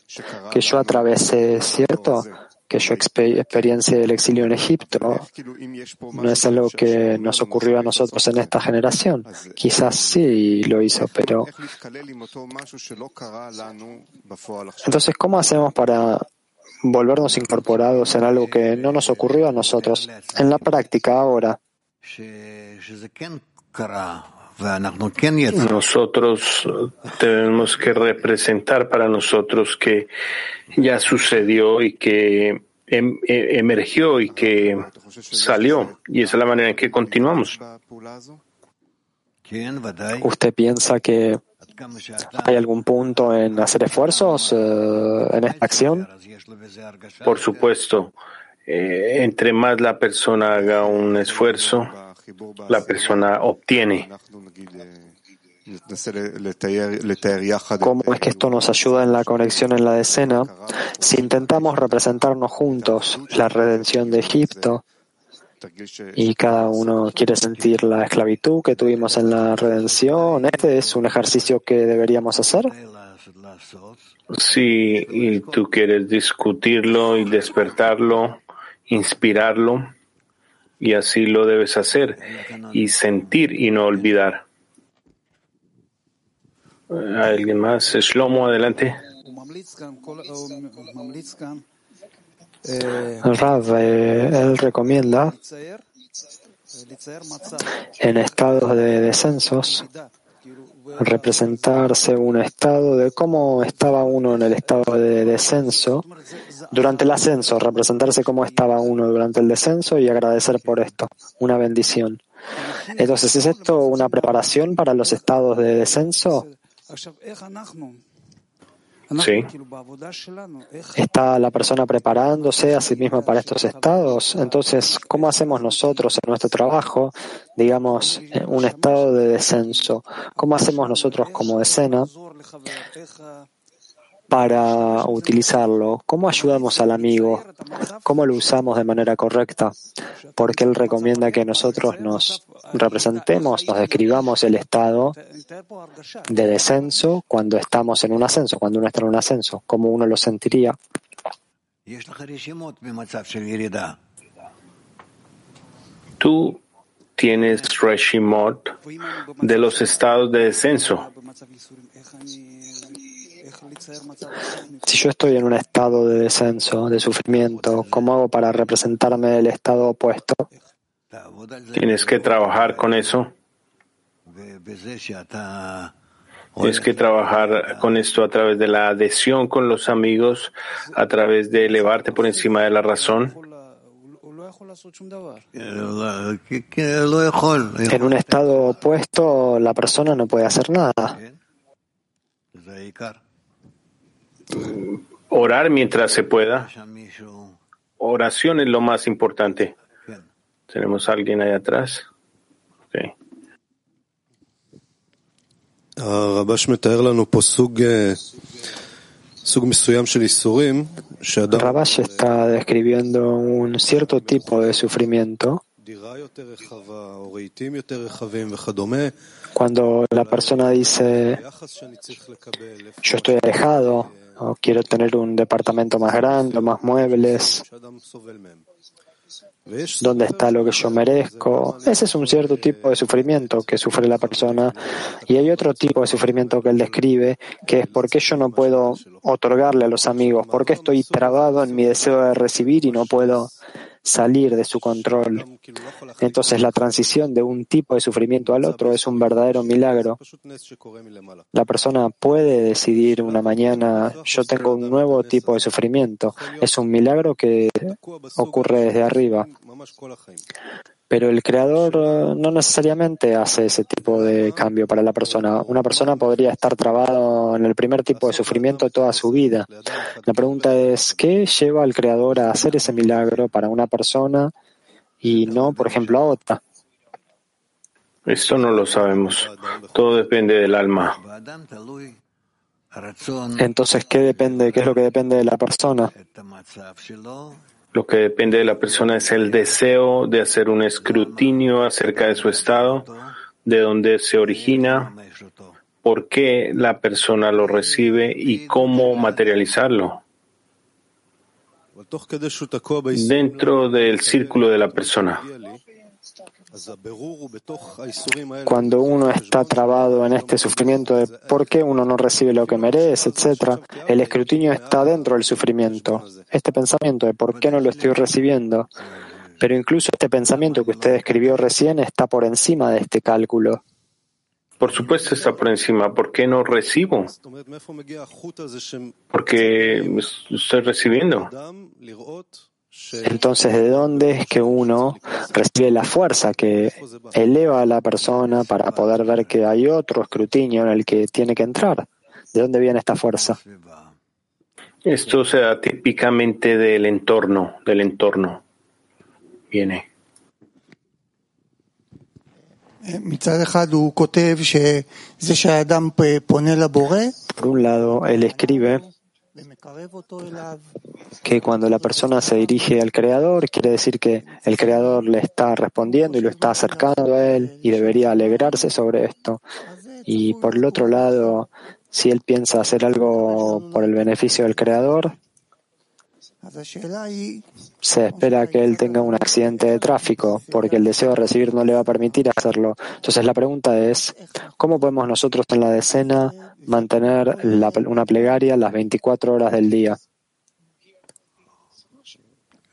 que yo atravesé, ¿cierto? que yo experiencia el exilio en Egipto no es algo que nos ocurrió a nosotros en esta generación. Quizás sí lo hizo, pero... Entonces, ¿cómo hacemos para volvernos incorporados en algo que no nos ocurrió a nosotros en la práctica ahora? Nosotros tenemos que representar para nosotros que ya sucedió y que em, e, emergió y que salió. Y esa es la manera en que continuamos. ¿Usted piensa que hay algún punto en hacer esfuerzos eh, en esta acción? Por supuesto. Eh, entre más la persona haga un esfuerzo, la persona obtiene. ¿Cómo es que esto nos ayuda en la conexión en la decena? Si intentamos representarnos juntos la redención de Egipto y cada uno quiere sentir la esclavitud que tuvimos en la redención, ¿este es un ejercicio que deberíamos hacer? Sí, y tú quieres discutirlo y despertarlo, inspirarlo y así lo debes hacer y sentir y no olvidar. ¿Alguien más? Shlomo, adelante. Rav, eh, él recomienda en estados de descensos representarse un estado de cómo estaba uno en el estado de descenso durante el ascenso, representarse cómo estaba uno durante el descenso y agradecer por esto, una bendición. Entonces, ¿es esto una preparación para los estados de descenso? Sí. ¿Está la persona preparándose a sí misma para estos estados? Entonces, ¿cómo hacemos nosotros en nuestro trabajo, digamos, un estado de descenso? ¿Cómo hacemos nosotros como escena para utilizarlo? ¿Cómo ayudamos al amigo? ¿Cómo lo usamos de manera correcta? Porque él recomienda que nosotros nos representemos, nos describamos el estado de descenso cuando estamos en un ascenso, cuando uno está en un ascenso, ¿cómo uno lo sentiría? Tú tienes Reshimot de los estados de descenso. Si yo estoy en un estado de descenso, de sufrimiento, ¿cómo hago para representarme el estado opuesto? Tienes que trabajar con eso. Tienes que trabajar con esto a través de la adhesión con los amigos, a través de elevarte por encima de la razón. En un estado opuesto, la persona no puede hacer nada. Orar mientras se pueda. Oración es lo más importante. Tenemos a alguien ahí atrás. Okay. Rabash está describiendo un cierto tipo de sufrimiento cuando la persona dice yo estoy alejado, o quiero tener un departamento más grande, más muebles, dónde está lo que yo merezco. Ese es un cierto tipo de sufrimiento que sufre la persona. Y hay otro tipo de sufrimiento que él describe, que es por qué yo no puedo otorgarle a los amigos, por qué estoy trabado en mi deseo de recibir y no puedo salir de su control. Entonces la transición de un tipo de sufrimiento al otro es un verdadero milagro. La persona puede decidir una mañana, yo tengo un nuevo tipo de sufrimiento. Es un milagro que ocurre desde arriba. Pero el creador eh, no necesariamente hace ese tipo de cambio para la persona. Una persona podría estar trabado en el primer tipo de sufrimiento toda su vida. La pregunta es, ¿qué lleva al creador a hacer ese milagro para una persona y no, por ejemplo, a otra? Esto no lo sabemos. Todo depende del alma. Entonces, ¿qué depende? ¿Qué es lo que depende de la persona? Lo que depende de la persona es el deseo de hacer un escrutinio acerca de su estado, de dónde se origina, por qué la persona lo recibe y cómo materializarlo. Dentro del círculo de la persona. Cuando uno está trabado en este sufrimiento de por qué uno no recibe lo que merece, etc., el escrutinio está dentro del sufrimiento. Este pensamiento de por qué no lo estoy recibiendo. Pero incluso este pensamiento que usted escribió recién está por encima de este cálculo. Por supuesto está por encima. ¿Por qué no recibo? Porque estoy recibiendo. Entonces, ¿de dónde es que uno recibe la fuerza que eleva a la persona para poder ver que hay otro escrutinio en el que tiene que entrar? ¿De dónde viene esta fuerza? Esto se da típicamente del entorno, del entorno. Viene. Por un lado, él escribe que cuando la persona se dirige al Creador, quiere decir que el Creador le está respondiendo y lo está acercando a él y debería alegrarse sobre esto. Y por el otro lado, si él piensa hacer algo por el beneficio del Creador, se espera que él tenga un accidente de tráfico porque el deseo de recibir no le va a permitir hacerlo. Entonces la pregunta es, ¿cómo podemos nosotros en la decena mantener una plegaria las 24 horas del día?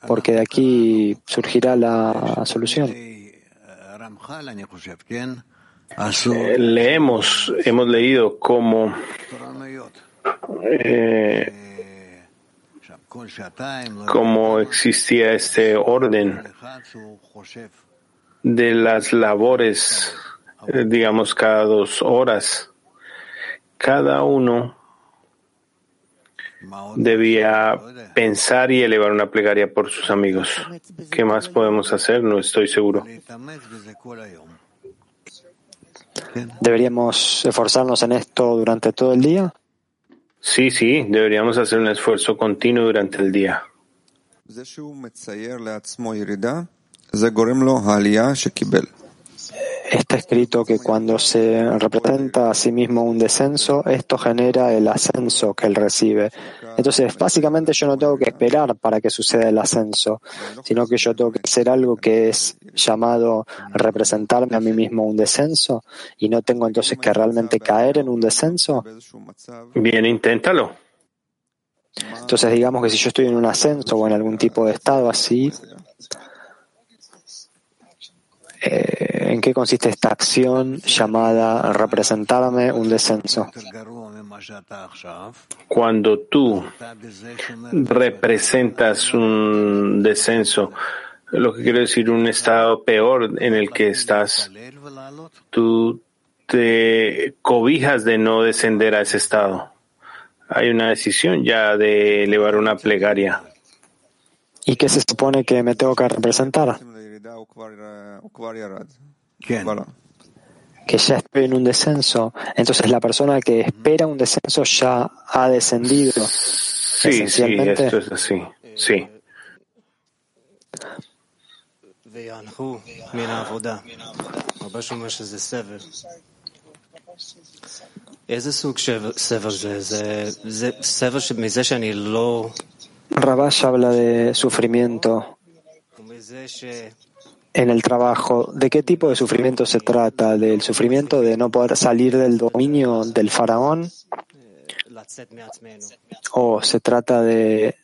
Porque de aquí surgirá la solución. Eh, leemos, hemos leído cómo eh, cómo existía este orden de las labores, eh, digamos, cada dos horas. Cada uno debía pensar y elevar una plegaria por sus amigos. ¿Qué más podemos hacer? No estoy seguro. ¿Deberíamos esforzarnos en esto durante todo el día? Sí, sí, deberíamos hacer un esfuerzo continuo durante el día. Está escrito que cuando se representa a sí mismo un descenso, esto genera el ascenso que él recibe. Entonces, básicamente yo no tengo que esperar para que suceda el ascenso, sino que yo tengo que hacer algo que es llamado representarme a mí mismo un descenso y no tengo entonces que realmente caer en un descenso. Bien, inténtalo. Entonces, digamos que si yo estoy en un ascenso o en algún tipo de estado así, eh, ¿en qué consiste esta acción llamada representarme un descenso? Cuando tú representas un descenso, lo que quiere decir un estado peor en el que estás, tú te cobijas de no descender a ese estado. Hay una decisión ya de elevar una plegaria. ¿Y qué se supone que me tengo que representar? Que ya estoy en un descenso. Entonces la persona que espera un descenso ya ha descendido. Sí, sí, esto es así. Sí. Rabash habla de sufrimiento en el trabajo. ¿De qué tipo de sufrimiento se trata? ¿Del sufrimiento de no poder salir del dominio del faraón? ¿O se trata de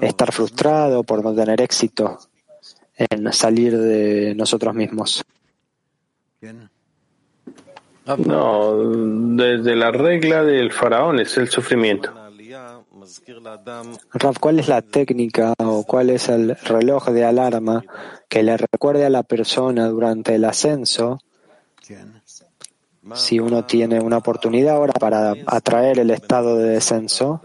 estar frustrado por no tener éxito en salir de nosotros mismos? No, desde la regla del faraón es el sufrimiento. Rav, ¿cuál es la técnica o cuál es el reloj de alarma que le recuerde a la persona durante el ascenso si uno tiene una oportunidad ahora para atraer el estado de descenso?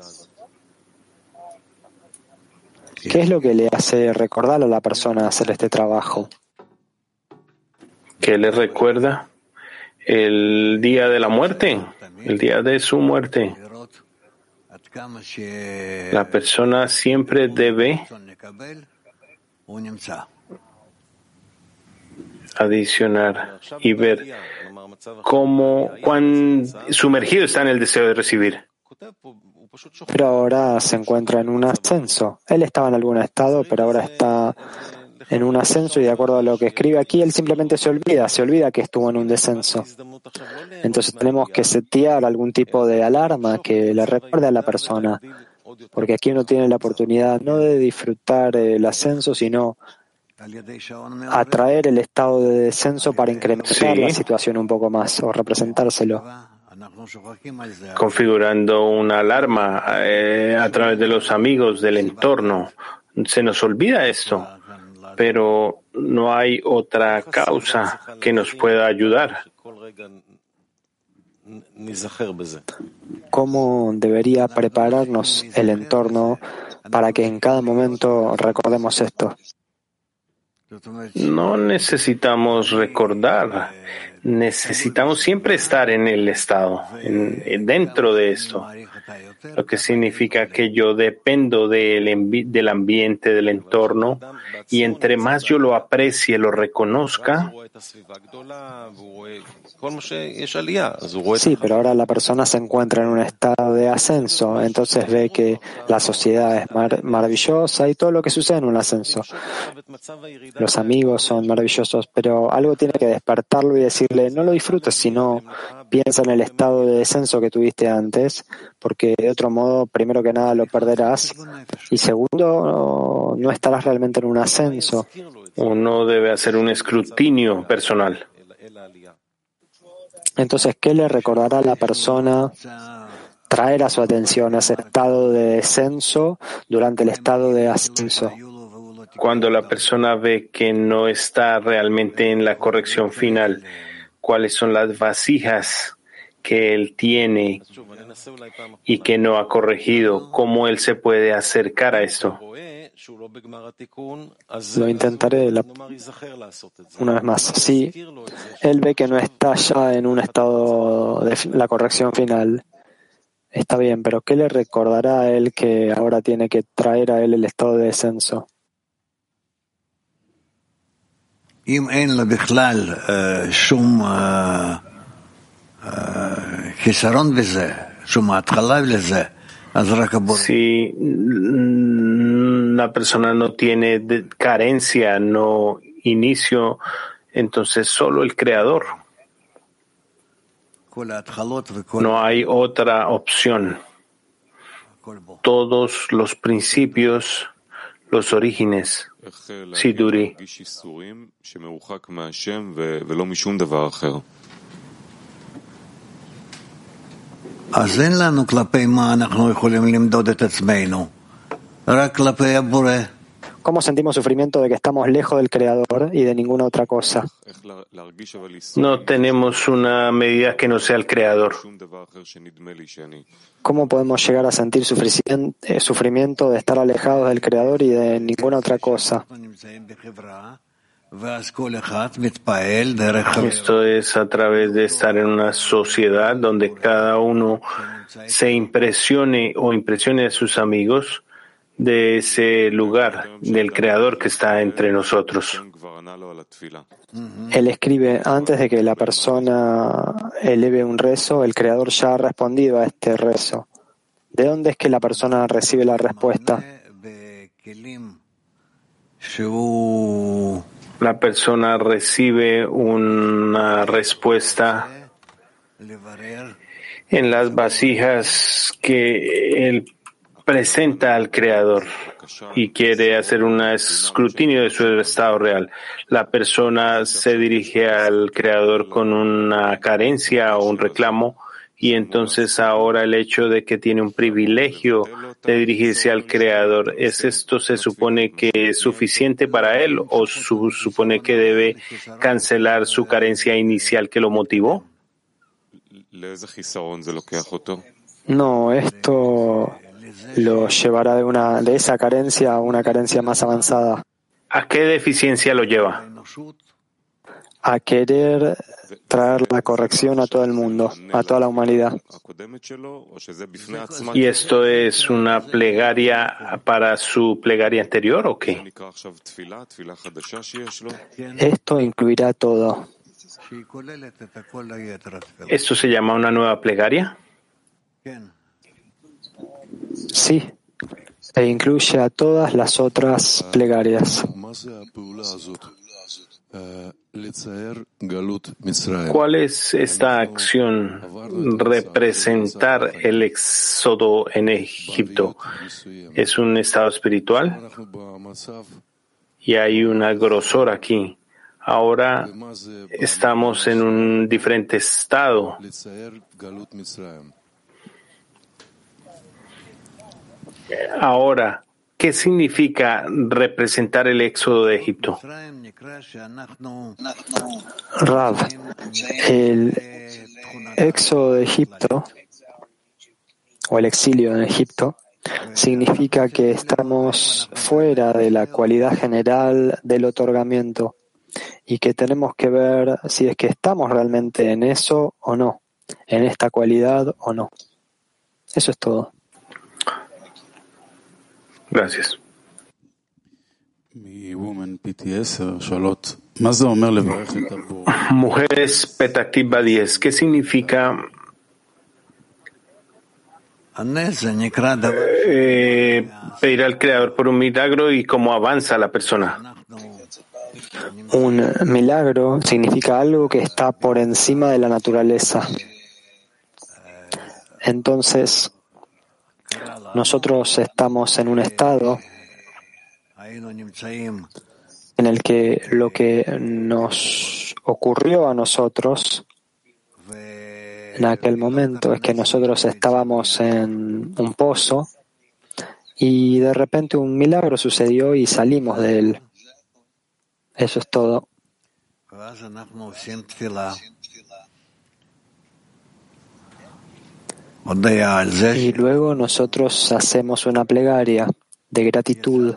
¿Qué es lo que le hace recordar a la persona hacer este trabajo? ¿Qué le recuerda? El día de la muerte, el día de su muerte. La persona siempre debe adicionar y ver cómo, cuán sumergido está en el deseo de recibir. Pero ahora se encuentra en un ascenso. Él estaba en algún estado, pero ahora está en un ascenso y de acuerdo a lo que escribe aquí, él simplemente se olvida, se olvida que estuvo en un descenso. Entonces tenemos que setear algún tipo de alarma que le recuerde a la persona, porque aquí uno tiene la oportunidad no de disfrutar el ascenso, sino atraer el estado de descenso para incrementar la situación un poco más o representárselo. Configurando una alarma eh, a través de los amigos del entorno. Se nos olvida esto pero no hay otra causa que nos pueda ayudar. ¿Cómo debería prepararnos el entorno para que en cada momento recordemos esto? No necesitamos recordar, necesitamos siempre estar en el estado, dentro de esto lo que significa que yo dependo del, del ambiente, del entorno, y entre más yo lo aprecie, lo reconozca, Sí, pero ahora la persona se encuentra en un estado de ascenso, entonces ve que la sociedad es maravillosa y todo lo que sucede en un ascenso. Los amigos son maravillosos, pero algo tiene que despertarlo y decirle, no lo disfrutes, sino piensa en el estado de descenso que tuviste antes, porque de otro modo, primero que nada, lo perderás y segundo, no estarás realmente en un ascenso. Uno debe hacer un escrutinio personal. Entonces, ¿qué le recordará a la persona traer a su atención ese estado de descenso durante el estado de ascenso? Cuando la persona ve que no está realmente en la corrección final, cuáles son las vasijas que él tiene y que no ha corregido, cómo él se puede acercar a esto. Lo intentaré una vez más. Si él ve que no está ya en un estado de la corrección final, está bien, pero ¿qué le recordará a él que ahora tiene que traer a él el estado de descenso? Si la persona no tiene carencia, no inicio, entonces solo el creador. No hay otra opción. Todos los principios, los orígenes, שידורי. אז אין לנו כלפי מה אנחנו יכולים למדוד את עצמנו, רק כלפי הבורא. ¿Cómo sentimos sufrimiento de que estamos lejos del Creador y de ninguna otra cosa? No tenemos una medida que no sea el Creador. ¿Cómo podemos llegar a sentir eh, sufrimiento de estar alejados del Creador y de ninguna otra cosa? Esto es a través de estar en una sociedad donde cada uno se impresione o impresione a sus amigos de ese lugar, del Creador que está entre nosotros. Él escribe, antes de que la persona eleve un rezo, el Creador ya ha respondido a este rezo. ¿De dónde es que la persona recibe la respuesta? La persona recibe una respuesta en las vasijas que él presenta al Creador y quiere hacer un escrutinio de su estado real. La persona se dirige al Creador con una carencia o un reclamo y entonces ahora el hecho de que tiene un privilegio de dirigirse al Creador, ¿es esto se supone que es suficiente para él o su, supone que debe cancelar su carencia inicial que lo motivó? No, esto lo llevará de, una, de esa carencia a una carencia más avanzada. ¿A qué deficiencia lo lleva? A querer traer la corrección a todo el mundo, a toda la humanidad. ¿Y esto es una plegaria para su plegaria anterior o qué? Esto incluirá todo. ¿Esto se llama una nueva plegaria? Sí, e incluye a todas las otras plegarias. ¿Cuál es esta acción? Representar el éxodo en Egipto. ¿Es un estado espiritual? Y hay una grosor aquí. Ahora estamos en un diferente estado. Ahora, ¿qué significa representar el éxodo de Egipto? Rav, el éxodo de Egipto o el exilio en Egipto significa que estamos fuera de la cualidad general del otorgamiento y que tenemos que ver si es que estamos realmente en eso o no, en esta cualidad o no. Eso es todo. Gracias. Mujeres Petactiva 10, ¿qué significa eh, pedir al Creador por un milagro y cómo avanza la persona? Un milagro significa algo que está por encima de la naturaleza. Entonces, nosotros estamos en un estado en el que lo que nos ocurrió a nosotros en aquel momento es que nosotros estábamos en un pozo y de repente un milagro sucedió y salimos de él. Eso es todo. Y luego nosotros hacemos una plegaria de gratitud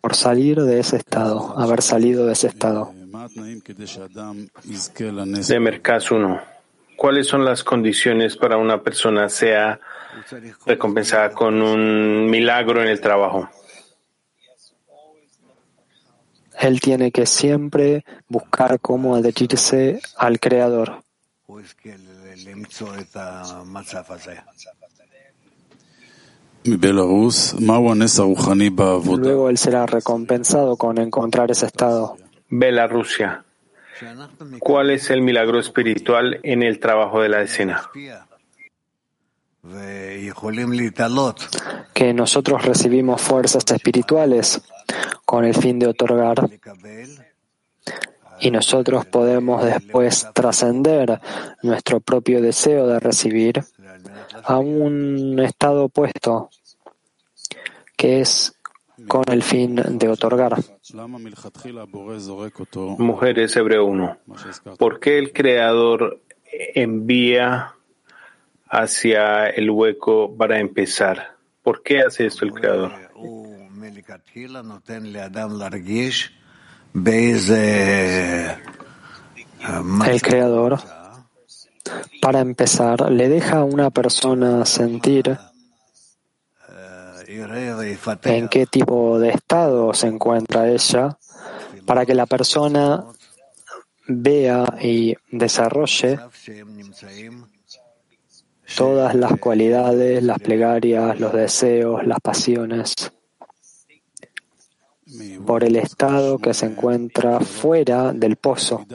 por salir de ese estado, haber salido de ese estado. De Mercas 1. ¿Cuáles son las condiciones para una persona sea recompensada con un milagro en el trabajo? Él tiene que siempre buscar cómo adherirse al Creador. Luego él será recompensado con encontrar ese estado. Belarusia. ¿Cuál es el milagro espiritual en el trabajo de la escena? Que nosotros recibimos fuerzas espirituales con el fin de otorgar y nosotros podemos después trascender nuestro propio deseo de recibir a un estado opuesto que es con el fin de otorgar. Mujeres Hebreo 1. ¿Por qué el Creador envía hacia el hueco para empezar? ¿Por qué hace esto el Creador? El Creador. Para empezar, le deja a una persona sentir en qué tipo de estado se encuentra ella para que la persona vea y desarrolle todas las cualidades, las plegarias, los deseos, las pasiones por el estado que se encuentra fuera del pozo.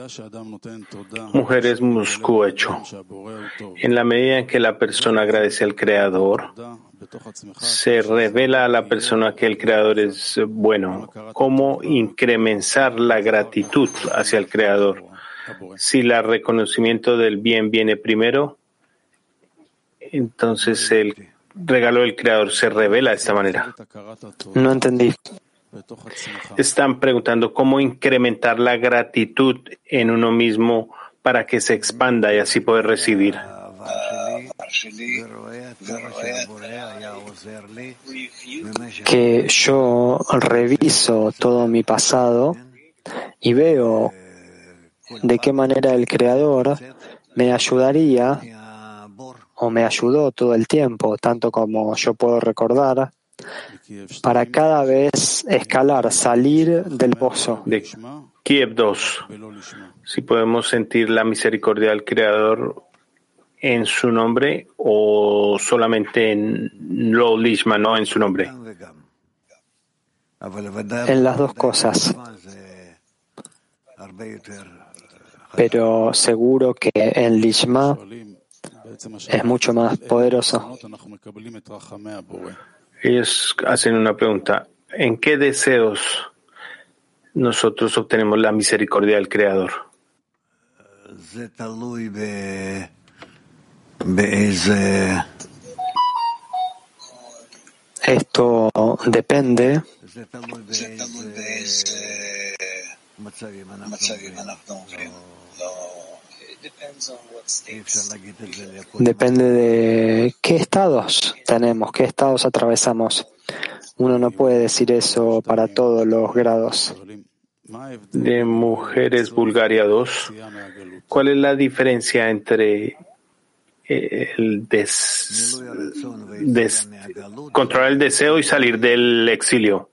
Mujeres Moscú En la medida en que la persona agradece al Creador, se revela a la persona que el Creador es bueno. ¿Cómo incrementar la gratitud hacia el Creador? Si el reconocimiento del bien viene primero, entonces el regalo del Creador se revela de esta manera. No entendí. Están preguntando cómo incrementar la gratitud en uno mismo para que se expanda y así poder recibir. Que yo reviso todo mi pasado y veo de qué manera el Creador me ayudaría o me ayudó todo el tiempo, tanto como yo puedo recordar, para cada vez escalar, salir del pozo. De Kiev 2. Si podemos sentir la misericordia del Creador en su nombre o solamente en lo Lishma, no en su nombre. En las dos cosas. Pero seguro que en Lishma es mucho más poderoso. Ellos hacen una pregunta. ¿En qué deseos nosotros obtenemos la misericordia del Creador? Esto depende Depende de qué estados tenemos, qué estados atravesamos. Uno no puede decir eso para todos los grados. De Mujeres Bulgaria 2, ¿cuál es la diferencia entre eh, controlar el deseo y salir del exilio?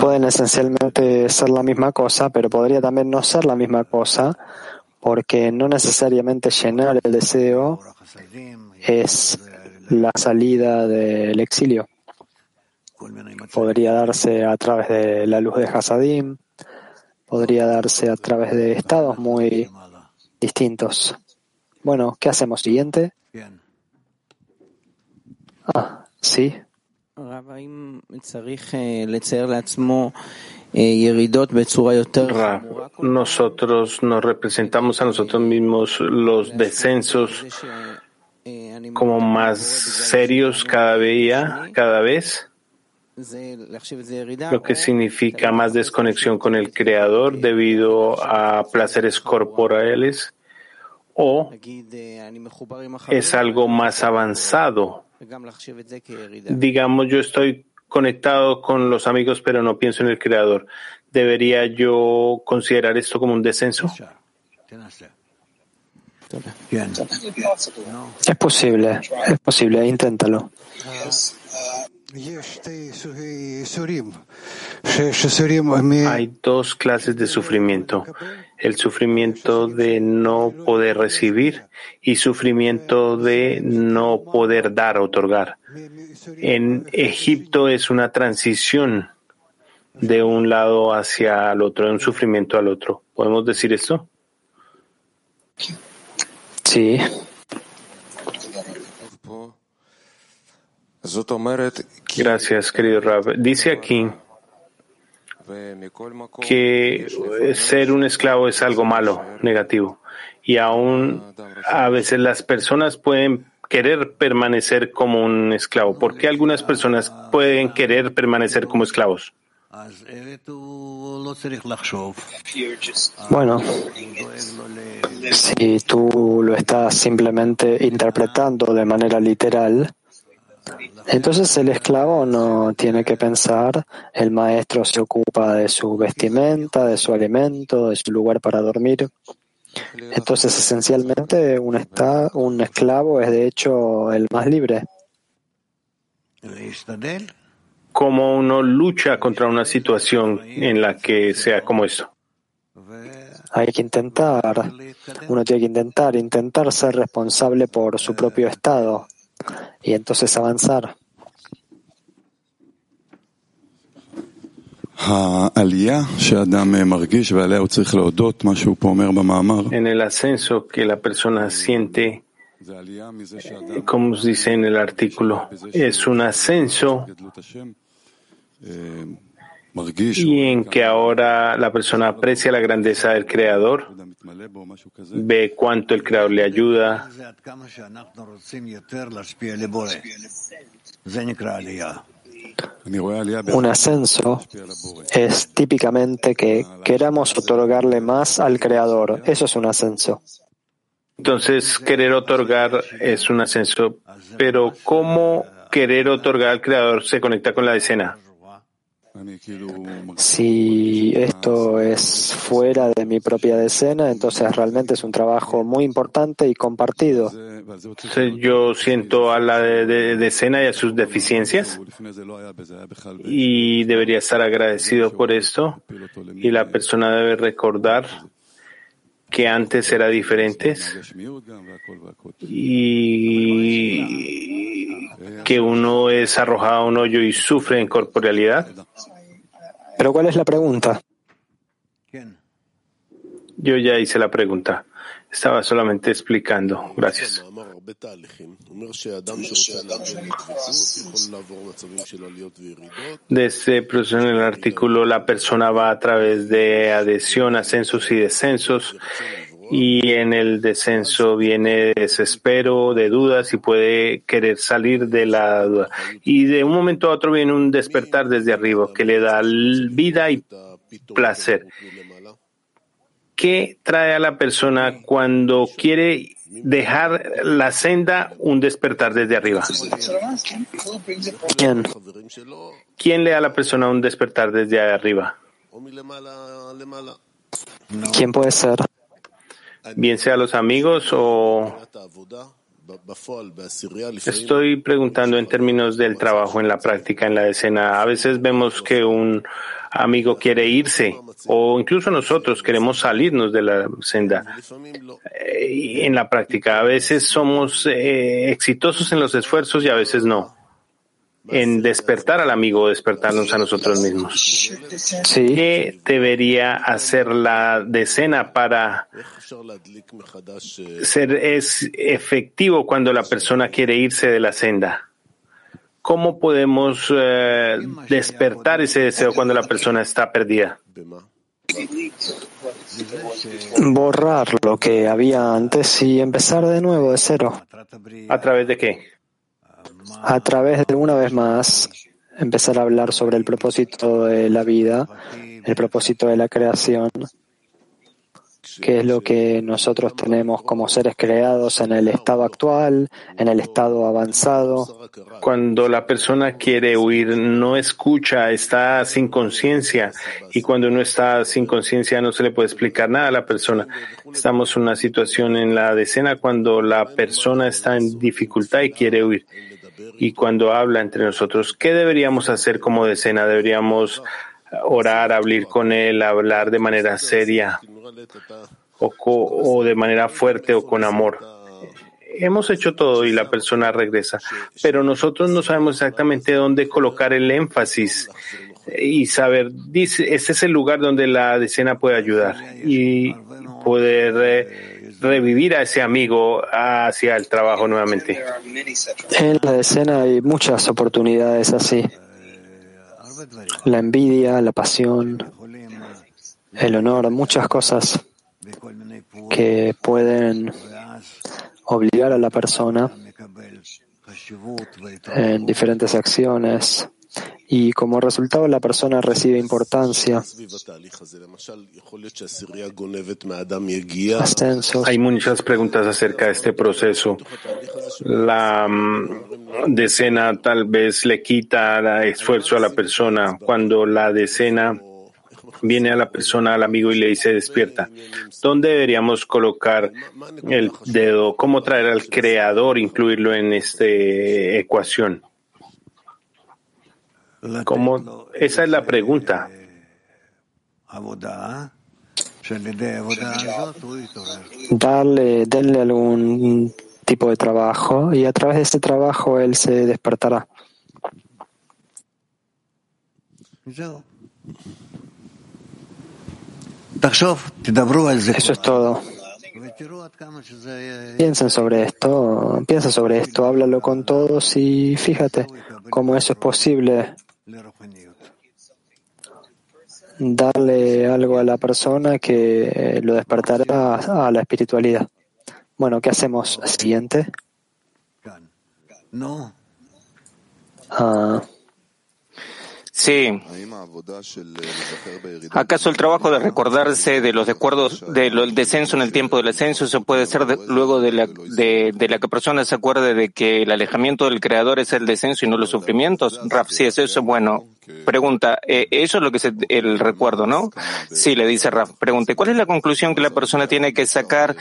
Pueden esencialmente ser la misma cosa, pero podría también no ser la misma cosa, porque no necesariamente llenar el deseo es la salida del exilio. Podría darse a través de la luz de Hasadim, podría darse a través de estados muy distintos. Bueno, ¿qué hacemos? Siguiente. Ah, sí. Nosotros nos representamos a nosotros mismos los descensos como más serios cada día, cada vez, lo que significa más desconexión con el Creador debido a placeres corporales, o es algo más avanzado Digamos, yo estoy conectado con los amigos, pero no pienso en el creador. ¿Debería yo considerar esto como un descenso? Es posible, es posible, inténtalo. Hay dos clases de sufrimiento. El sufrimiento de no poder recibir y sufrimiento de no poder dar, otorgar. En Egipto es una transición de un lado hacia el otro, de un sufrimiento al otro. ¿Podemos decir esto? Sí. Gracias, querido Rab. Dice aquí que ser un esclavo es algo malo, negativo. Y aún a veces las personas pueden querer permanecer como un esclavo. ¿Por qué algunas personas pueden querer permanecer como esclavos? Bueno, si tú lo estás simplemente interpretando de manera literal, Entonces el esclavo no tiene que pensar, el maestro se ocupa de su vestimenta, de su alimento, de su lugar para dormir. Entonces esencialmente un, esta- un esclavo es de hecho el más libre. ¿Cómo uno lucha contra una situación en la que sea como esto? Hay que intentar, uno tiene que intentar, intentar ser responsable por su propio estado y entonces avanzar. En el ascenso que la persona siente, como se dice en el artículo, es un ascenso. Y en que ahora la persona aprecia la grandeza del Creador ve cuánto el Creador le ayuda. Un ascenso es típicamente que queramos otorgarle más al Creador. Eso es un ascenso. Entonces, querer otorgar es un ascenso. Pero, ¿cómo querer otorgar al Creador se conecta con la escena? Si esto es fuera de mi propia decena, entonces realmente es un trabajo muy importante y compartido. Yo siento a la decena y a sus deficiencias. Y debería estar agradecido por esto y la persona debe recordar que antes eran diferentes y que uno es arrojado a un hoyo y sufre en corporealidad. Pero ¿cuál es la pregunta? Yo ya hice la pregunta. Estaba solamente explicando. Gracias. Desde en el artículo, la persona va a través de adhesión, ascensos y descensos, y en el descenso viene desespero, de dudas y puede querer salir de la duda. Y de un momento a otro viene un despertar desde arriba que le da vida y placer. ¿Qué trae a la persona cuando quiere dejar la senda un despertar desde arriba. Bien. ¿Quién le da a la persona un despertar desde arriba? ¿Quién puede ser? Bien sea los amigos o Estoy preguntando en términos del trabajo en la práctica, en la escena. A veces vemos que un amigo quiere irse o incluso nosotros queremos salirnos de la senda. Eh, en la práctica, a veces somos eh, exitosos en los esfuerzos y a veces no en despertar al amigo, despertarnos a nosotros mismos. Sí. ¿Qué debería hacer la decena para ser es efectivo cuando la persona quiere irse de la senda? ¿Cómo podemos eh, despertar ese deseo cuando la persona está perdida? Borrar lo que había antes y empezar de nuevo de cero. ¿A través de qué? A través de una vez más empezar a hablar sobre el propósito de la vida, el propósito de la creación, que es lo que nosotros tenemos como seres creados en el estado actual, en el estado avanzado. Cuando la persona quiere huir, no escucha, está sin conciencia. Y cuando uno está sin conciencia, no se le puede explicar nada a la persona. Estamos en una situación en la decena cuando la persona está en dificultad y quiere huir y cuando habla entre nosotros, ¿qué deberíamos hacer como decena? ¿Deberíamos orar, hablar con él, hablar de manera seria o, o de manera fuerte o con amor? hemos hecho todo y la persona regresa, pero nosotros no sabemos exactamente dónde colocar el énfasis y saber, dice, este es el lugar donde la decena puede ayudar y poder eh, revivir a ese amigo hacia el trabajo nuevamente. En la escena hay muchas oportunidades así. La envidia, la pasión, el honor, muchas cosas que pueden obligar a la persona en diferentes acciones y como resultado la persona recibe importancia. Hay muchas preguntas acerca de este proceso. La mm, decena tal vez le quita esfuerzo a la persona. Cuando la decena viene a la persona, al amigo y le dice despierta. ¿Dónde deberíamos colocar el dedo? ¿Cómo traer al creador, incluirlo en esta ecuación? ¿Cómo? Esa es la pregunta. Darle, denle algún tipo de trabajo y a través de este trabajo él se despertará. Eso es todo. Piensen sobre esto, piensa sobre esto, háblalo con todos y fíjate cómo eso es posible. Darle algo a la persona que lo despertará a la espiritualidad. Bueno, ¿qué hacemos? Siguiente. Ah. Sí. ¿Acaso el trabajo de recordarse de los descuerdos del descenso en el tiempo del ascenso se puede hacer luego de la, de, la que persona se acuerde de que el alejamiento del creador es el descenso y no los sufrimientos? Raf, sí, eso es bueno. Pregunta, eh, eso es lo que es el recuerdo, ¿no? Sí, le dice Raf. Pregunte, ¿cuál es la conclusión que la persona tiene que sacar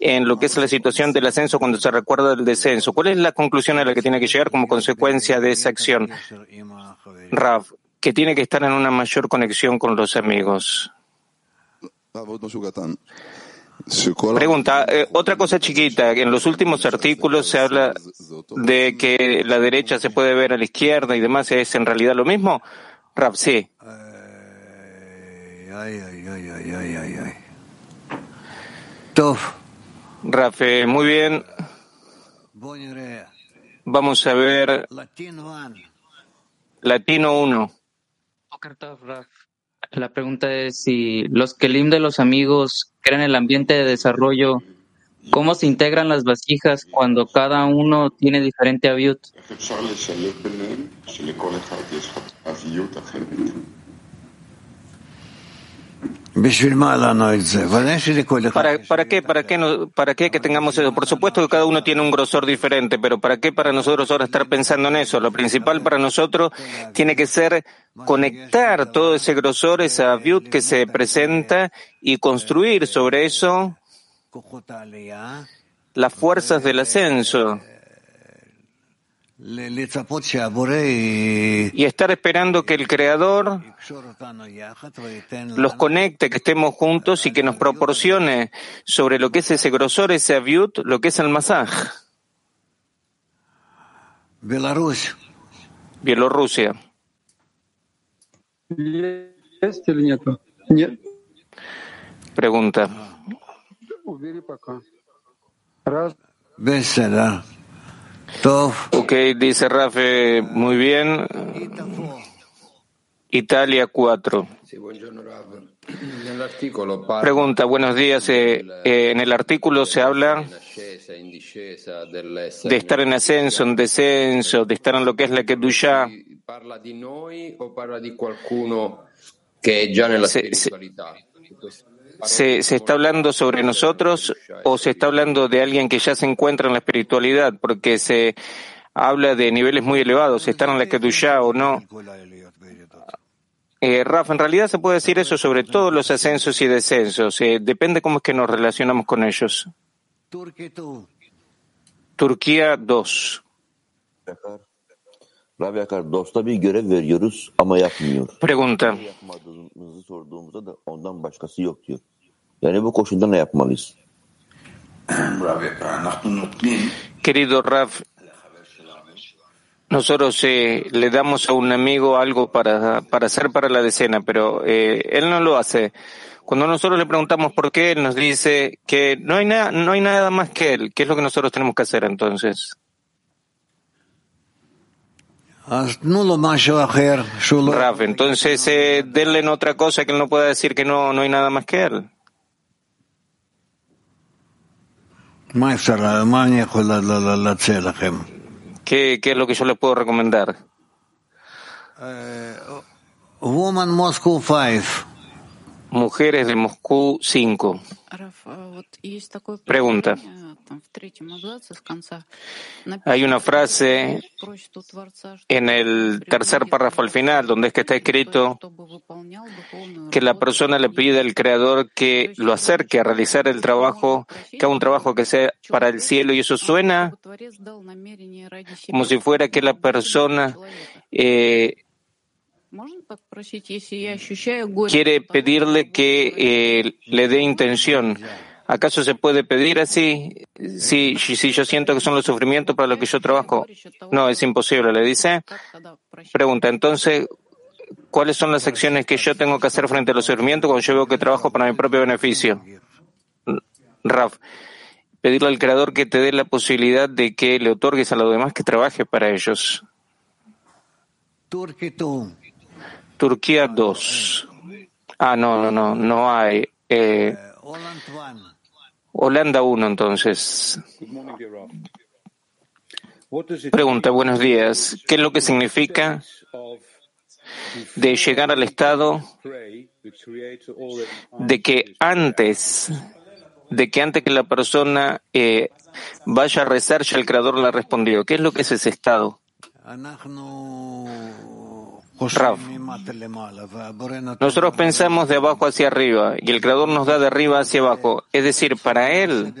en lo que es la situación del ascenso cuando se recuerda del descenso. ¿Cuál es la conclusión a la que tiene que llegar como consecuencia de esa acción? Rav, que tiene que estar en una mayor conexión con los amigos. Pregunta, eh, otra cosa chiquita, en los últimos artículos se habla de que la derecha se puede ver a la izquierda y demás, ¿es en realidad lo mismo? Rav, sí. Rafe, muy bien. Vamos a ver Latino 1. La pregunta es si los Kelim de los amigos crean el ambiente de desarrollo, ¿cómo se integran las vasijas cuando cada uno tiene diferente aviut? ¿Para, ¿Para qué? ¿Para qué, no, ¿Para qué que tengamos eso? Por supuesto que cada uno tiene un grosor diferente, pero ¿para qué para nosotros ahora estar pensando en eso? Lo principal para nosotros tiene que ser conectar todo ese grosor, esa view que se presenta y construir sobre eso las fuerzas del ascenso. Y estar esperando que el Creador los conecte, que estemos juntos y que nos proporcione sobre lo que es ese grosor, ese aviut, lo que es el masaj. Bielorrusia. Pregunta. Ok, dice Rafe, muy bien. Italia 4. Pregunta, buenos días. Eh, eh, en el artículo se habla de estar en ascenso, en descenso, de estar en lo que es la Kedusha. Se, se, ¿Se, ¿Se, está hablando sobre nosotros o se está hablando de alguien que ya se encuentra en la espiritualidad? Porque se habla de niveles muy elevados, están en la Kedusha o no. Eh, Rafa, en realidad se puede decir eso sobre todos los ascensos y descensos. Eh, depende cómo es que nos relacionamos con ellos. Turquía 2. Pregunta. Querido Raf, nosotros eh, le damos a un amigo algo para, para hacer para la decena, pero eh, él no lo hace. Cuando nosotros le preguntamos por qué, él nos dice que no hay, nada, no hay nada más que él. ¿Qué es lo que nosotros tenemos que hacer entonces? Raf, entonces eh, denle en otra cosa que él no pueda decir que no, no hay nada más que él. ¿Qué, ¿Qué es lo que yo le puedo recomendar? Woman Moscow 5. Mujeres de Moscú 5. Pregunta. Hay una frase en el tercer párrafo al final donde es que está escrito que la persona le pide al Creador que lo acerque a realizar el trabajo, que haga un trabajo que sea para el cielo y eso suena como si fuera que la persona eh, quiere pedirle que eh, le dé intención. ¿Acaso se puede pedir así? Si, si yo siento que son los sufrimientos para los que yo trabajo. No, es imposible, le dice. Pregunta, entonces, ¿cuáles son las acciones que yo tengo que hacer frente a los sufrimientos cuando yo veo que trabajo para mi propio beneficio? Raf, pedirle al Creador que te dé la posibilidad de que le otorgues a los demás que trabaje para ellos. Turquía 2. Ah, no, no, no, no hay. Eh, Holanda 1, entonces. Pregunta, buenos días. ¿Qué es lo que significa de llegar al estado de que antes, de que antes que la persona eh, vaya a rezar, ya el Creador le ha respondido? ¿Qué es lo que es ese estado? Rav. Nosotros pensamos de abajo hacia arriba y el Creador nos da de arriba hacia abajo. Es decir, para Él,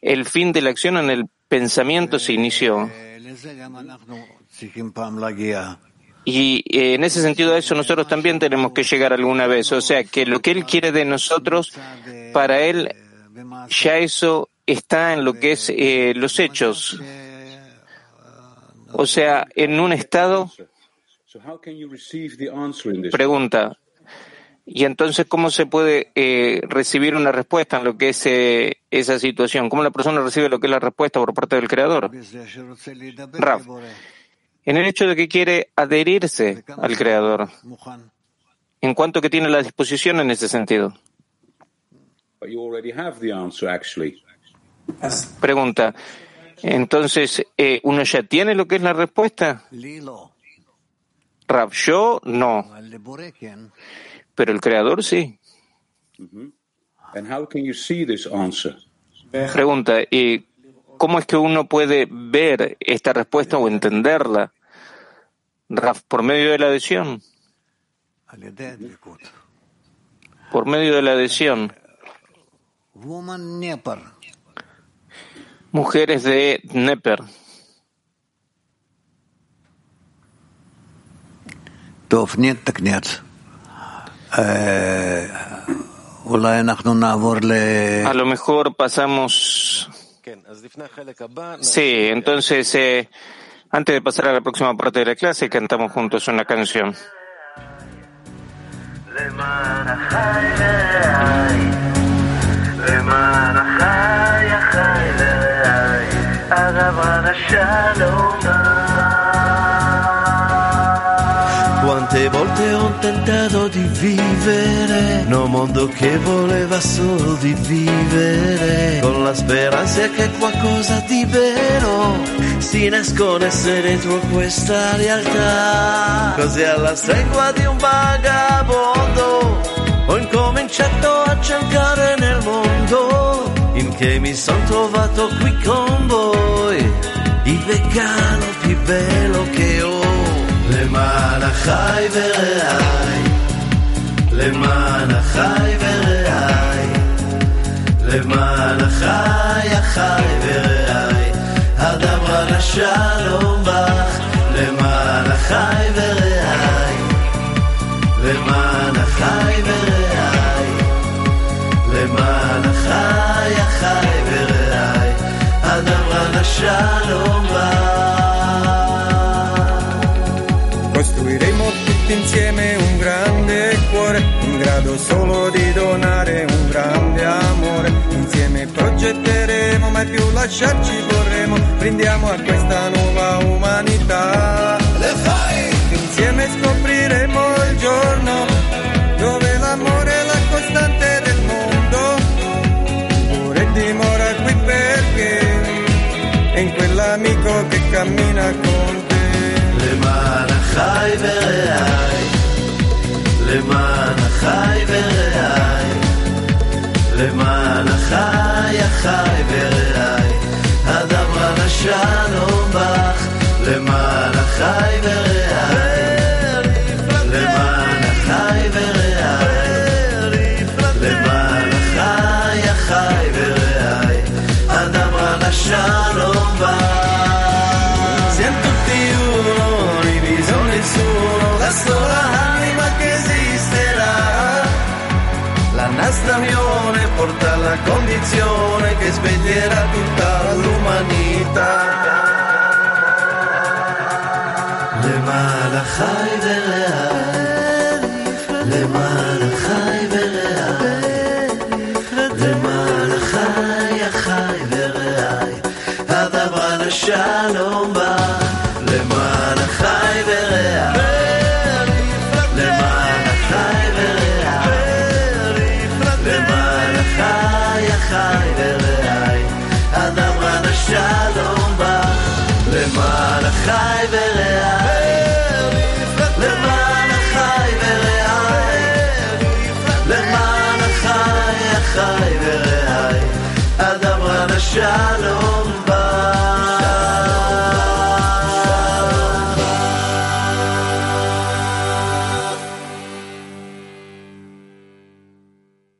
el fin de la acción en el pensamiento se inició. Y eh, en ese sentido a eso nosotros también tenemos que llegar alguna vez. O sea, que lo que Él quiere de nosotros, para Él, ya eso está en lo que es eh, los hechos. O sea, en un estado Pregunta. Y entonces, ¿cómo se puede eh, recibir una respuesta en lo que es eh, esa situación? ¿Cómo la persona recibe lo que es la respuesta por parte del Creador? Raf, en el hecho de que quiere adherirse al Creador, en cuanto que tiene la disposición en ese sentido. Pregunta, entonces, eh, ¿uno ya tiene lo que es la respuesta? Rav, yo no. Pero el creador sí. Pregunta, ¿y cómo es que uno puede ver esta respuesta o entenderla? Raf, por medio de la adhesión. Por medio de la adhesión. Mujeres de Neper. A lo mejor pasamos... Sí, entonces, eh, antes de pasar a la próxima parte de la clase, cantamos juntos una canción. Quante volte ho tentato di vivere in un mondo che voleva solo di vivere, con la speranza che qualcosa di vero si nascondesse dentro questa realtà. Così alla stregua di un vagabondo ho incominciato a cercare nel mondo in che mi sono trovato qui con voi, il vegano למען החי ורעי, למען החי ורעי, למען החי, החי ורעי, הדברה לשלום בך, למען החי ורעי, למען החי ורעי, למען החי, החי ורעי, הדברה לשלום בך. in grado solo di donare un grande amore. Insieme progetteremo, mai più lasciarci vorremmo. Brindiamo a questa nuova umanità. Le fai! Insieme scopriremo il giorno dove l'amore è la costante del mondo. Pure dimora qui perché è in quell'amico che cammina con te. למען החי ורעי, למען החי החי ורעי, הדמרה לשלום בך, למען החי ורעי, למען החי ורעי, למען החי החי ורעי, הדמרה לשלום בך sola anima che esisterà. La nostra unione porta alla condizione che sveglierà tutta l'umanità. למען החי ורעי, למען החי ורעי, למען החי, החי ורעי, הדבר לשלום למען החי ורעי, למען החי ורעי, למען החי, החי ורעי, הדבר לשלום